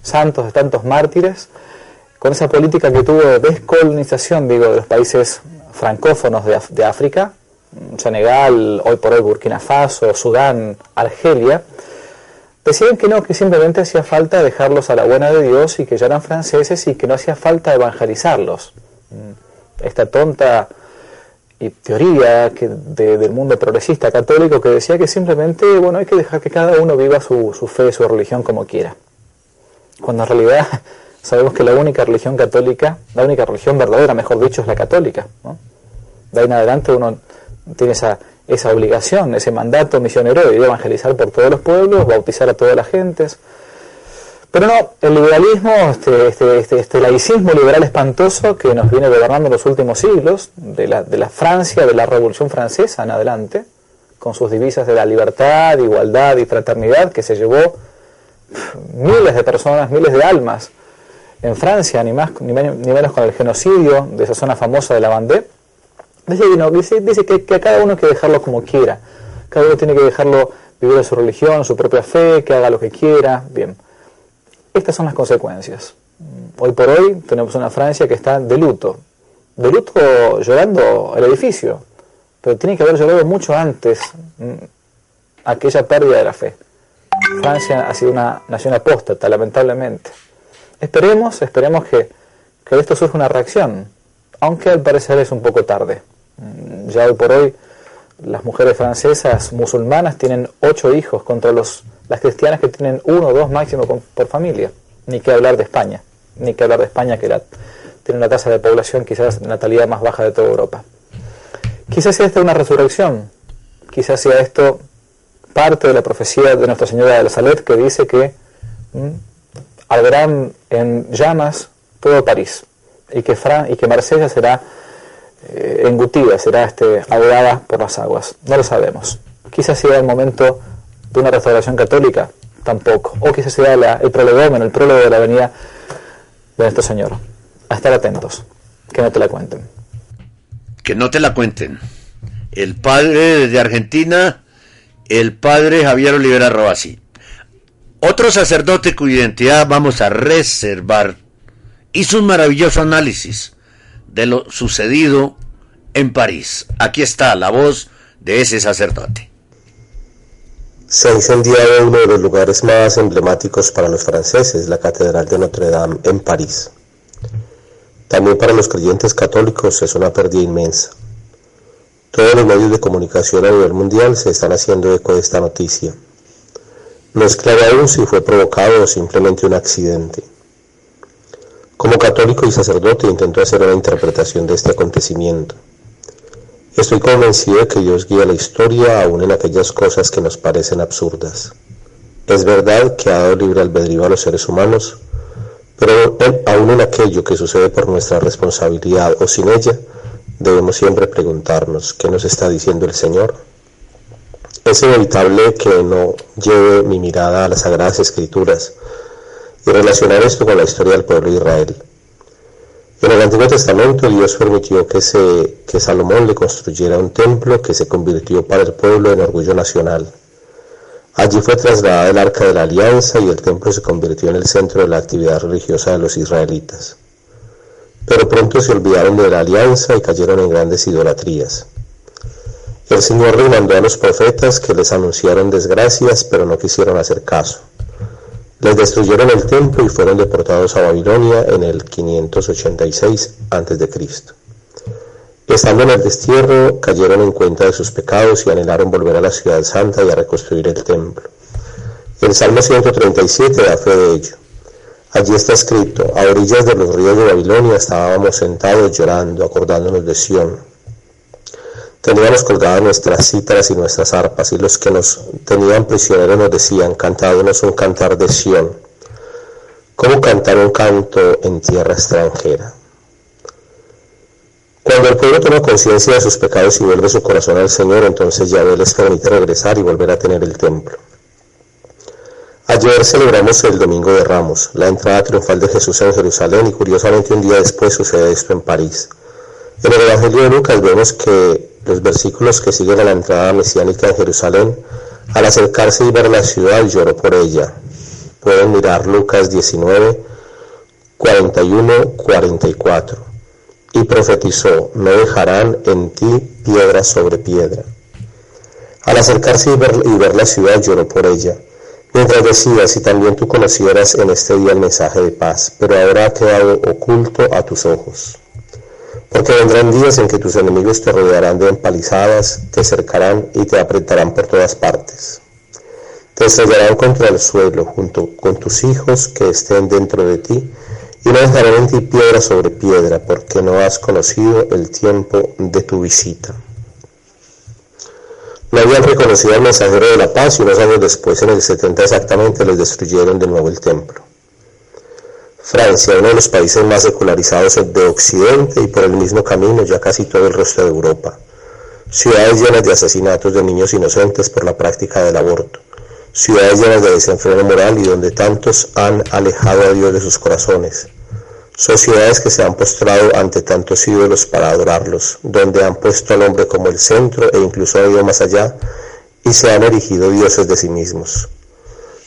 santos, de tantos mártires, con esa política que tuvo de descolonización, digo, de los países francófonos de, de África, Senegal, hoy por hoy Burkina Faso, Sudán, Argelia, decían que no, que simplemente hacía falta dejarlos a la buena de Dios y que ya eran franceses y que no hacía falta evangelizarlos. Esta tonta teoría que de, del mundo progresista católico que decía que simplemente bueno hay que dejar que cada uno viva su, su fe, su religión como quiera. Cuando en realidad (laughs) sabemos que la única religión católica, la única religión verdadera, mejor dicho, es la católica. ¿no? De ahí en adelante uno tiene esa, esa obligación, ese mandato misionero de evangelizar por todos los pueblos, bautizar a todas las gentes. Pero no, el liberalismo, este, este, este, este laicismo liberal espantoso que nos viene gobernando en los últimos siglos, de la, de la Francia, de la Revolución Francesa en adelante, con sus divisas de la libertad, igualdad y fraternidad, que se llevó miles de personas, miles de almas en Francia, ni más ni menos, ni menos con el genocidio de esa zona famosa de la Vendée, dice, que, a cada uno hay que dejarlo como quiera, cada uno tiene que dejarlo vivir su religión, su propia fe, que haga lo que quiera, bien. Estas son las consecuencias. Hoy por hoy tenemos una Francia que está de luto, de luto llorando el edificio, pero tiene que haber llorado mucho antes aquella pérdida de la fe. Francia ha sido una nación apóstata, lamentablemente. Esperemos, esperemos que, que de esto surja una reacción, aunque al parecer es un poco tarde. Ya hoy por hoy las mujeres francesas musulmanas tienen ocho hijos contra los, las cristianas que tienen uno o dos máximo por familia. Ni que hablar de España, ni que hablar de España que la, tiene una tasa de población quizás natalidad más baja de toda Europa. Quizás sea esta una resurrección, quizás sea esto parte de la profecía de Nuestra Señora de la Salet que dice que ¿m? arderán en llamas todo París y que, Fran y que Marsella será eh, engutida, será este, ahogada por las aguas. No lo sabemos. Quizás sea el momento de una restauración católica, tampoco. O quizás sea el prolegómeno, el prólogo de la venida de nuestro Señor. A estar atentos, que no te la cuenten. Que no te la cuenten. El padre de Argentina, el padre Javier Olivera Robasi. Otro sacerdote cuya identidad vamos a reservar hizo un maravilloso análisis de lo sucedido en París. Aquí está la voz de ese sacerdote. Se ha incendiado uno de los lugares más emblemáticos para los franceses, la Catedral de Notre Dame en París. También para los creyentes católicos es una pérdida inmensa. Todos los medios de comunicación a nivel mundial se están haciendo eco de esta noticia. No es claro aún si fue provocado o simplemente un accidente. Como católico y sacerdote intento hacer una interpretación de este acontecimiento. Estoy convencido de que Dios guía la historia aún en aquellas cosas que nos parecen absurdas. Es verdad que ha dado libre albedrío a los seres humanos, pero aún en aquello que sucede por nuestra responsabilidad o sin ella, debemos siempre preguntarnos qué nos está diciendo el Señor. Es inevitable que no lleve mi mirada a las Sagradas Escrituras y relacionar esto con la historia del pueblo de Israel. En el Antiguo Testamento Dios permitió que, se, que Salomón le construyera un templo que se convirtió para el pueblo en orgullo nacional. Allí fue trasladada el arca de la alianza y el templo se convirtió en el centro de la actividad religiosa de los israelitas. Pero pronto se olvidaron de la alianza y cayeron en grandes idolatrías. El Señor le mandó a los profetas que les anunciaron desgracias, pero no quisieron hacer caso. Les destruyeron el templo y fueron deportados a Babilonia en el 586 a.C. Estando en el destierro, cayeron en cuenta de sus pecados y anhelaron volver a la ciudad santa y a reconstruir el templo. El Salmo 137 da fe de ello. Allí está escrito, a orillas de los ríos de Babilonia estábamos sentados llorando, acordándonos de Sión. Teníamos colgadas nuestras cítaras y nuestras arpas, y los que nos tenían prisioneros nos decían, cantándonos un cantar de Sión. ¿Cómo cantar un canto en tierra extranjera? Cuando el pueblo toma conciencia de sus pecados y vuelve su corazón al Señor, entonces Yahvé les permite regresar y volver a tener el templo. Ayer celebramos el Domingo de Ramos, la entrada triunfal de Jesús en Jerusalén y curiosamente un día después sucede esto en París. En el Evangelio de Lucas vemos que los versículos que siguen a la entrada mesiánica en Jerusalén, al acercarse y ver la ciudad lloró por ella. Pueden mirar Lucas 19, 41, 44. Y profetizó, no dejarán en ti piedra sobre piedra. Al acercarse y ver, y ver la ciudad lloró por ella mientras decía si también tú conocieras en este día el mensaje de paz, pero ahora ha quedado oculto a tus ojos. Porque vendrán días en que tus enemigos te rodearán de empalizadas, te cercarán y te apretarán por todas partes. Te estrellarán contra el suelo junto con tus hijos que estén dentro de ti, y no dejarán en ti piedra sobre piedra, porque no has conocido el tiempo de tu visita. No habían reconocido al mensajero de la paz y unos años después, en el 70 exactamente, les destruyeron de nuevo el templo. Francia, uno de los países más secularizados de Occidente y por el mismo camino ya casi todo el resto de Europa. Ciudades llenas de asesinatos de niños inocentes por la práctica del aborto. Ciudades llenas de desenfreno moral y donde tantos han alejado a Dios de sus corazones sociedades que se han postrado ante tantos ídolos para adorarlos, donde han puesto al hombre como el centro e incluso han ido más allá y se han erigido dioses de sí mismos.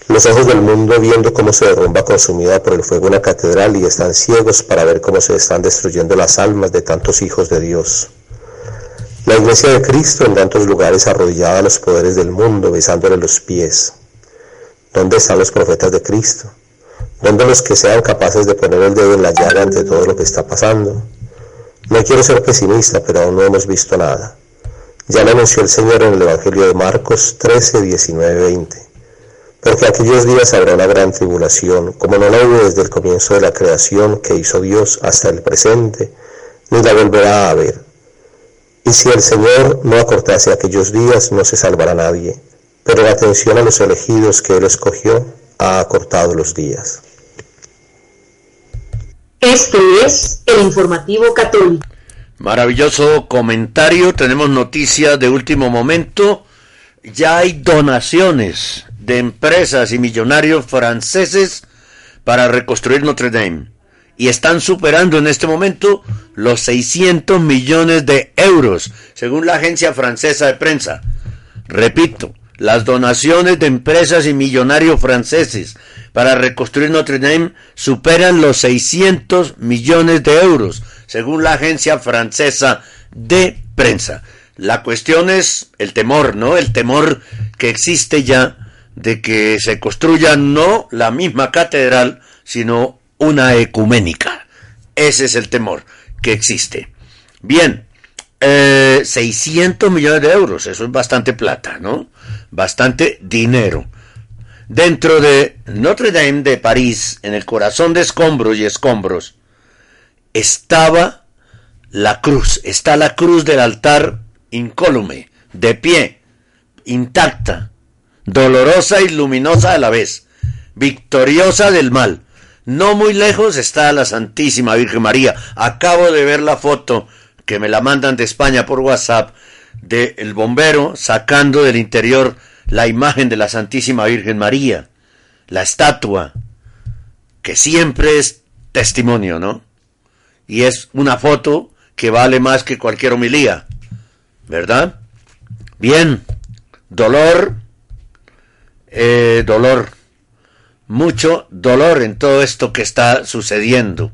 Los ojos del mundo viendo cómo se derrumba consumida por el fuego una catedral y están ciegos para ver cómo se están destruyendo las almas de tantos hijos de Dios. La iglesia de Cristo en tantos lugares arrodillada a los poderes del mundo, besándole los pies. ¿Dónde están los profetas de Cristo? ¿Dónde los que sean capaces de poner el dedo en la llaga ante todo lo que está pasando? No quiero ser pesimista, pero aún no hemos visto nada. Ya lo anunció el Señor en el Evangelio de Marcos 13, 19, 20. Porque aquellos días habrá una gran tribulación, como no la hubo desde el comienzo de la creación que hizo Dios hasta el presente, ni la volverá a haber. Y si el Señor no acortase aquellos días, no se salvará nadie. Pero la atención a los elegidos que Él escogió ha acortado los días. Este es el informativo católico. Maravilloso comentario, tenemos noticias de último momento. Ya hay donaciones de empresas y millonarios franceses para reconstruir Notre Dame. Y están superando en este momento los 600 millones de euros, según la agencia francesa de prensa. Repito, las donaciones de empresas y millonarios franceses para reconstruir Notre Dame superan los 600 millones de euros, según la agencia francesa de prensa. La cuestión es el temor, ¿no? El temor que existe ya de que se construya no la misma catedral, sino una ecuménica. Ese es el temor que existe. Bien, 600 eh, millones de euros, eso es bastante plata, ¿no? Bastante dinero. Dentro de Notre Dame de París, en el corazón de escombros y escombros, estaba la cruz, está la cruz del altar incólume, de pie, intacta, dolorosa y luminosa a la vez, victoriosa del mal. No muy lejos está la Santísima Virgen María. Acabo de ver la foto que me la mandan de España por WhatsApp, del bombero sacando del interior la imagen de la Santísima Virgen María, la estatua, que siempre es testimonio, ¿no? Y es una foto que vale más que cualquier homilía, ¿verdad? Bien, dolor, eh, dolor, mucho dolor en todo esto que está sucediendo.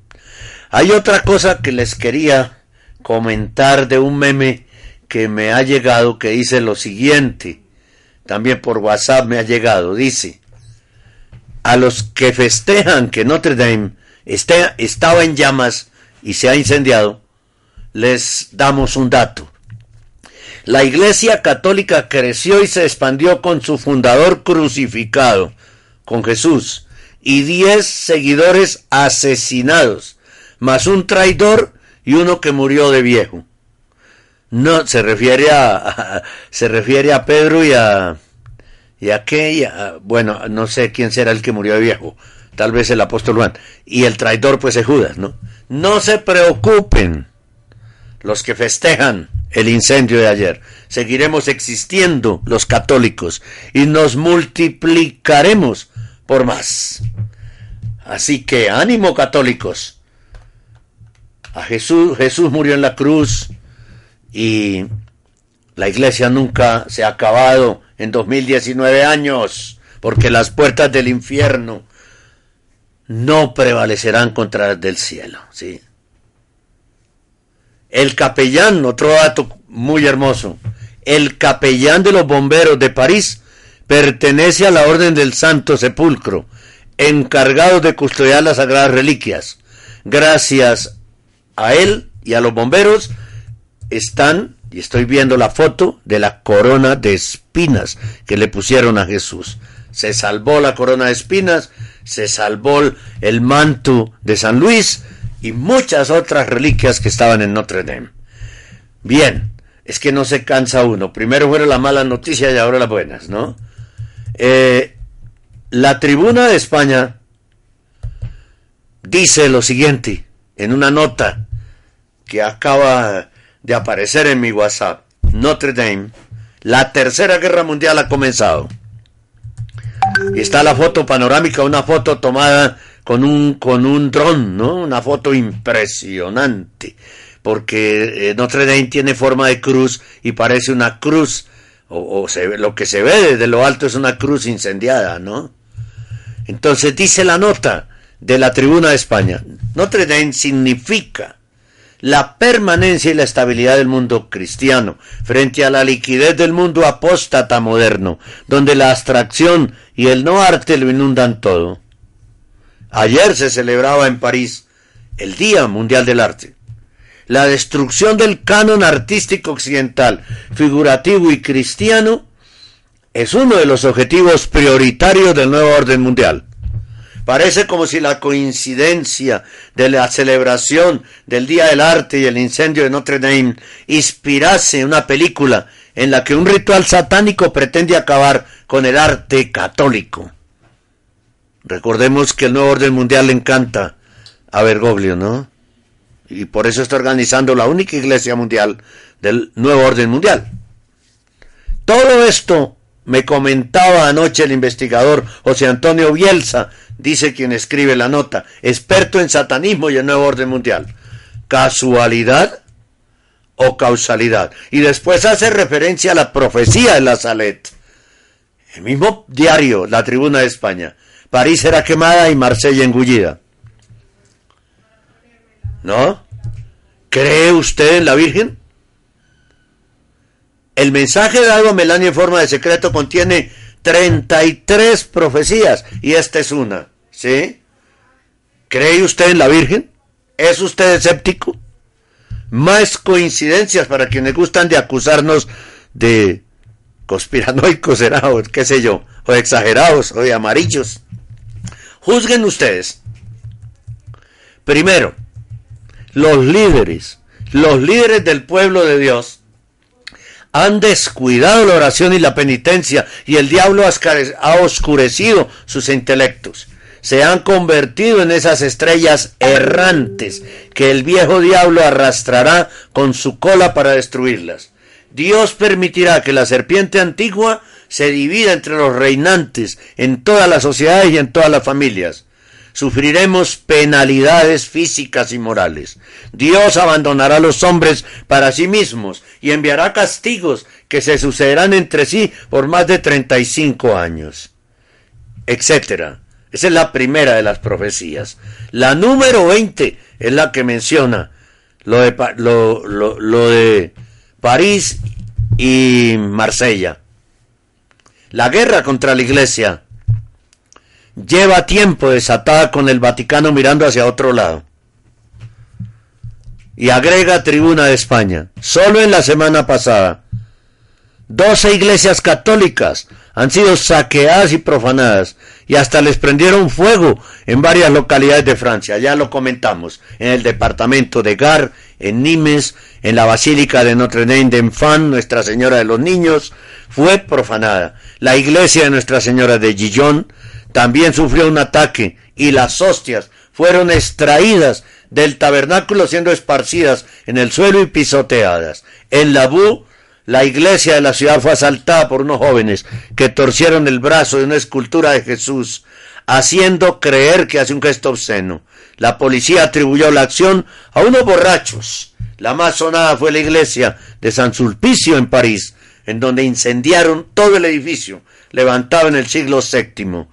Hay otra cosa que les quería comentar de un meme que me ha llegado que dice lo siguiente, también por WhatsApp me ha llegado, dice, a los que festejan que Notre Dame esté, estaba en llamas y se ha incendiado, les damos un dato. La Iglesia Católica creció y se expandió con su fundador crucificado, con Jesús, y diez seguidores asesinados, más un traidor y uno que murió de viejo. No, se refiere a, a (laughs) se refiere a Pedro y a y a qué, bueno, no sé quién será el que murió de viejo, tal vez el apóstol Juan, y el traidor pues es Judas, ¿no? No se preocupen los que festejan el incendio de ayer. Seguiremos existiendo los católicos y nos multiplicaremos por más. Así que ánimo católicos. A Jesús, Jesús murió en la cruz y la iglesia nunca se ha acabado en 2019 años, porque las puertas del infierno no prevalecerán contra las del cielo, ¿sí? El capellán, otro dato muy hermoso, el capellán de los bomberos de París pertenece a la Orden del Santo Sepulcro, encargado de custodiar las sagradas reliquias. Gracias a él y a los bomberos están, y estoy viendo la foto de la corona de espinas que le pusieron a Jesús. Se salvó la corona de espinas, se salvó el manto de San Luis y muchas otras reliquias que estaban en Notre Dame. Bien, es que no se cansa uno. Primero fueron las malas noticias y ahora las buenas, ¿no? Eh, la tribuna de España dice lo siguiente en una nota que acaba de aparecer en mi WhatsApp. Notre Dame, la tercera guerra mundial ha comenzado. Y está la foto panorámica, una foto tomada con un, con un dron, ¿no? Una foto impresionante. Porque eh, Notre Dame tiene forma de cruz y parece una cruz. O, lo que se ve desde lo alto es una cruz incendiada, ¿no? Entonces dice la nota de la tribuna de España. Notre Dame significa la permanencia y la estabilidad del mundo cristiano frente a la liquidez del mundo apóstata moderno, donde la abstracción y el no arte lo inundan todo. Ayer se celebraba en París el Día Mundial del Arte. La destrucción del canon artístico occidental, figurativo y cristiano, es uno de los objetivos prioritarios del nuevo orden mundial. Parece como si la coincidencia de la celebración del Día del Arte y el incendio de Notre Dame inspirase una película en la que un ritual satánico pretende acabar con el arte católico. Recordemos que el nuevo orden mundial le encanta a Bergoglio, ¿no? Y por eso está organizando la única iglesia mundial del nuevo orden mundial. Todo esto me comentaba anoche el investigador José Antonio Bielsa, dice quien escribe la nota, experto en satanismo y el nuevo orden mundial. ¿Casualidad o causalidad? Y después hace referencia a la profecía de la Salet. El mismo diario, la Tribuna de España. París será quemada y Marsella engullida. ¿No? ¿Cree usted en la Virgen? El mensaje dado a Melania en forma de secreto contiene 33 profecías y esta es una. ¿Sí? ¿Cree usted en la Virgen? ¿Es usted escéptico? Más coincidencias para quienes gustan de acusarnos de conspiranoicos, o qué sé yo, o exagerados, o de amarillos. Juzguen ustedes. Primero, los líderes, los líderes del pueblo de Dios, han descuidado la oración y la penitencia y el diablo ha oscurecido sus intelectos. Se han convertido en esas estrellas errantes que el viejo diablo arrastrará con su cola para destruirlas. Dios permitirá que la serpiente antigua se divida entre los reinantes en todas las sociedades y en todas las familias. Sufriremos penalidades físicas y morales. Dios abandonará a los hombres para sí mismos y enviará castigos que se sucederán entre sí por más de 35 años, etcétera. Esa es la primera de las profecías. La número 20 es la que menciona lo de, lo, lo, lo de París y Marsella. La guerra contra la iglesia lleva tiempo desatada con el Vaticano mirando hacia otro lado. Y agrega Tribuna de España. Solo en la semana pasada, 12 iglesias católicas han sido saqueadas y profanadas y hasta les prendieron fuego en varias localidades de Francia. Ya lo comentamos, en el departamento de Gard, en Nimes, en la Basílica de Notre Dame de Enfant, Nuestra Señora de los Niños, fue profanada. La iglesia de Nuestra Señora de Gijón también sufrió un ataque y las hostias fueron extraídas del tabernáculo siendo esparcidas en el suelo y pisoteadas. En Labú, la iglesia de la ciudad fue asaltada por unos jóvenes que torcieron el brazo de una escultura de Jesús, haciendo creer que hace un gesto obsceno. La policía atribuyó la acción a unos borrachos. La más sonada fue la iglesia de San Sulpicio en París, en donde incendiaron todo el edificio, levantado en el siglo VII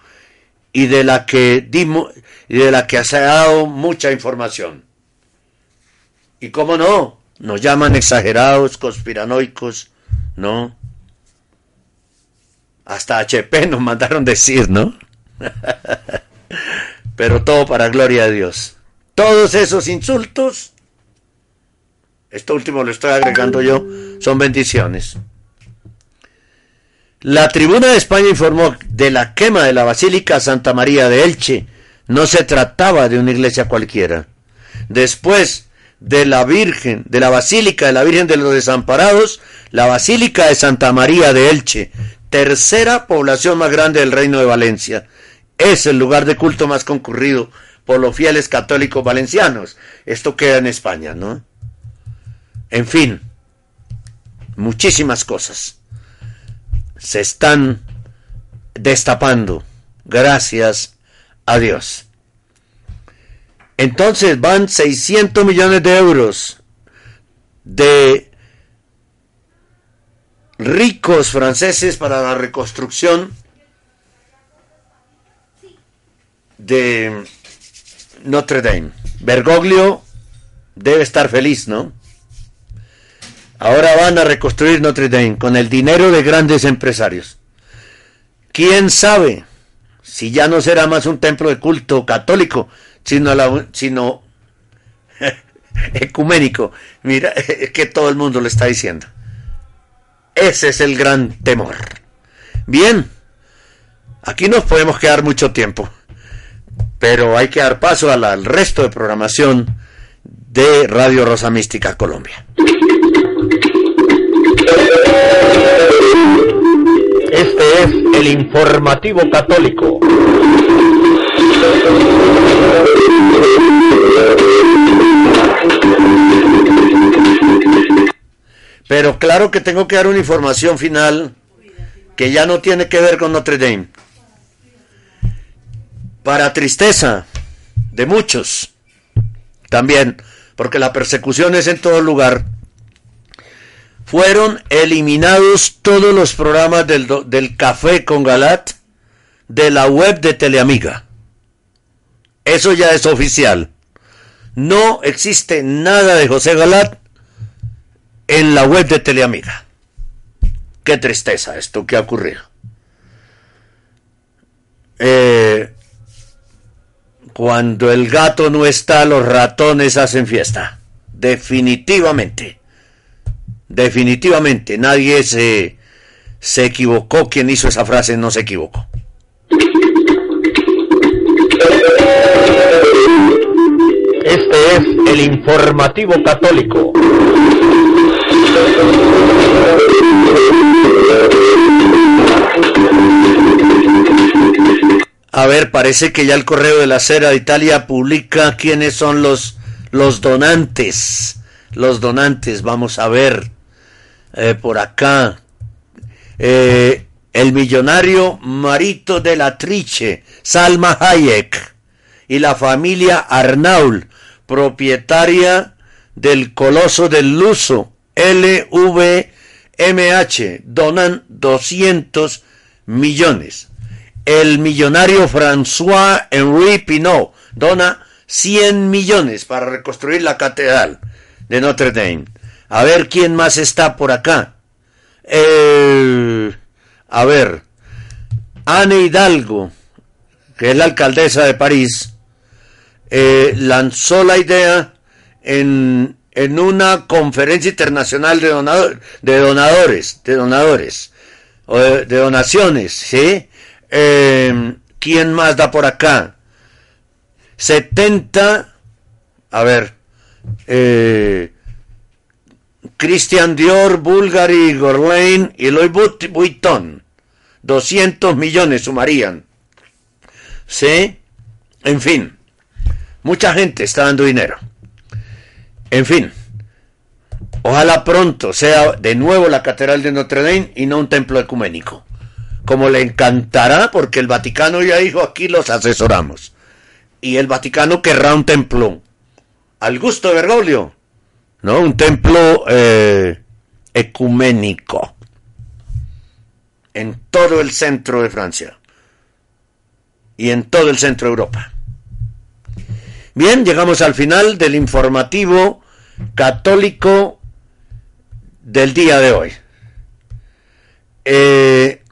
y de la que dimos, y de la que se ha dado mucha información. Y cómo no, nos llaman exagerados, conspiranoicos, ¿no? Hasta HP nos mandaron decir, ¿no? (laughs) Pero todo para gloria de Dios. Todos esos insultos, esto último lo estoy agregando yo, son bendiciones. La Tribuna de España informó de la quema de la Basílica Santa María de Elche. No se trataba de una iglesia cualquiera. Después de la Virgen, de la Basílica de la Virgen de los Desamparados, la Basílica de Santa María de Elche, tercera población más grande del Reino de Valencia. Es el lugar de culto más concurrido por los fieles católicos valencianos. Esto queda en España, ¿no? En fin, muchísimas cosas se están destapando. Gracias a Dios. Entonces van 600 millones de euros de ricos franceses para la reconstrucción de Notre Dame. Bergoglio debe estar feliz, ¿no? Ahora van a reconstruir Notre Dame con el dinero de grandes empresarios. ¿Quién sabe si ya no será más un templo de culto católico, sino, sino (laughs) ecuménico? Mira, que todo el mundo lo está diciendo. Ese es el gran temor. Bien, aquí nos podemos quedar mucho tiempo, pero hay que dar paso al resto de programación de Radio Rosa Mística Colombia. Este es el informativo católico. Pero claro que tengo que dar una información final que ya no tiene que ver con Notre Dame. Para tristeza de muchos, también, porque la persecución es en todo lugar fueron eliminados todos los programas del, del Café con Galat de la web de Teleamiga. Eso ya es oficial. No existe nada de José Galat en la web de Teleamiga. Qué tristeza esto que ha ocurrido. Eh, cuando el gato no está, los ratones hacen fiesta. Definitivamente. Definitivamente, nadie se, se equivocó. Quien hizo esa frase no se equivocó. Este es el informativo católico. A ver, parece que ya el correo de la Cera de Italia publica quiénes son los, los donantes. Los donantes, vamos a ver. eh, por acá. Eh, el millonario Marito de la Triche, Salma Hayek y la familia Arnaul, propietaria del Coloso del Luso, LVMH, donan 200 millones. El millonario François Henri Pinot dona 100 millones para reconstruir la catedral de Notre Dame. A ver quién más está por acá. a ver, Anne Hidalgo, que es la alcaldesa de París, eh, lanzó la idea en, en, una conferencia internacional de, de donadores, de donadores, de, de donaciones, ¿sí? Eh, ¿Quién más da por acá? 70, a ver, eh, Christian Dior, Bulgari, Gorlain y Louis Vuitton. 200 millones sumarían. ¿Sí? En fin, mucha gente está dando dinero. En fin, ojalá pronto sea de nuevo la Catedral de Notre Dame y no un templo ecuménico. Como le encantará, porque el Vaticano ya dijo aquí los asesoramos y el Vaticano querrá un templo al gusto de Bergoglio, ¿no? Un templo eh, ecuménico en todo el centro de Francia y en todo el centro de Europa. Bien, llegamos al final del informativo católico del día de hoy. Eh,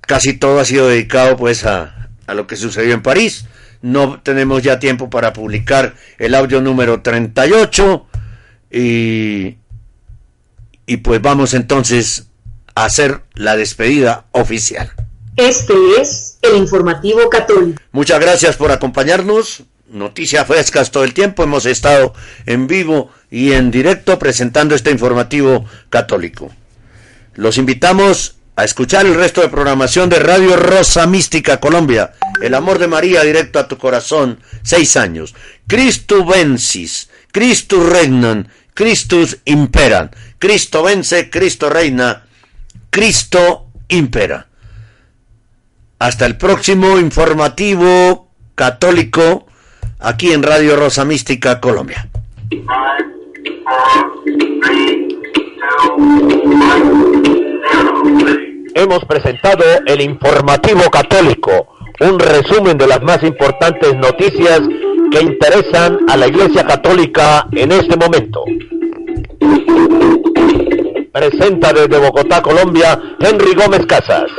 casi todo ha sido dedicado pues a, a lo que sucedió en París no tenemos ya tiempo para publicar el audio número 38 y, y pues vamos entonces a hacer la despedida oficial. Este es el informativo católico. Muchas gracias por acompañarnos. Noticias frescas todo el tiempo. Hemos estado en vivo y en directo presentando este informativo católico. Los invitamos a escuchar el resto de programación de Radio Rosa Mística Colombia. El amor de María directo a tu corazón. Seis años. Cristo vencis. Cristo regnan. Christus imperan. Cristo vence. Cristo reina. Cristo impera. Hasta el próximo informativo católico aquí en Radio Rosa Mística Colombia. hemos presentado el informativo católico, un resumen de las más importantes noticias que interesan a la Iglesia Católica en este momento. Presenta desde Bogotá, Colombia, Henry Gómez Casas.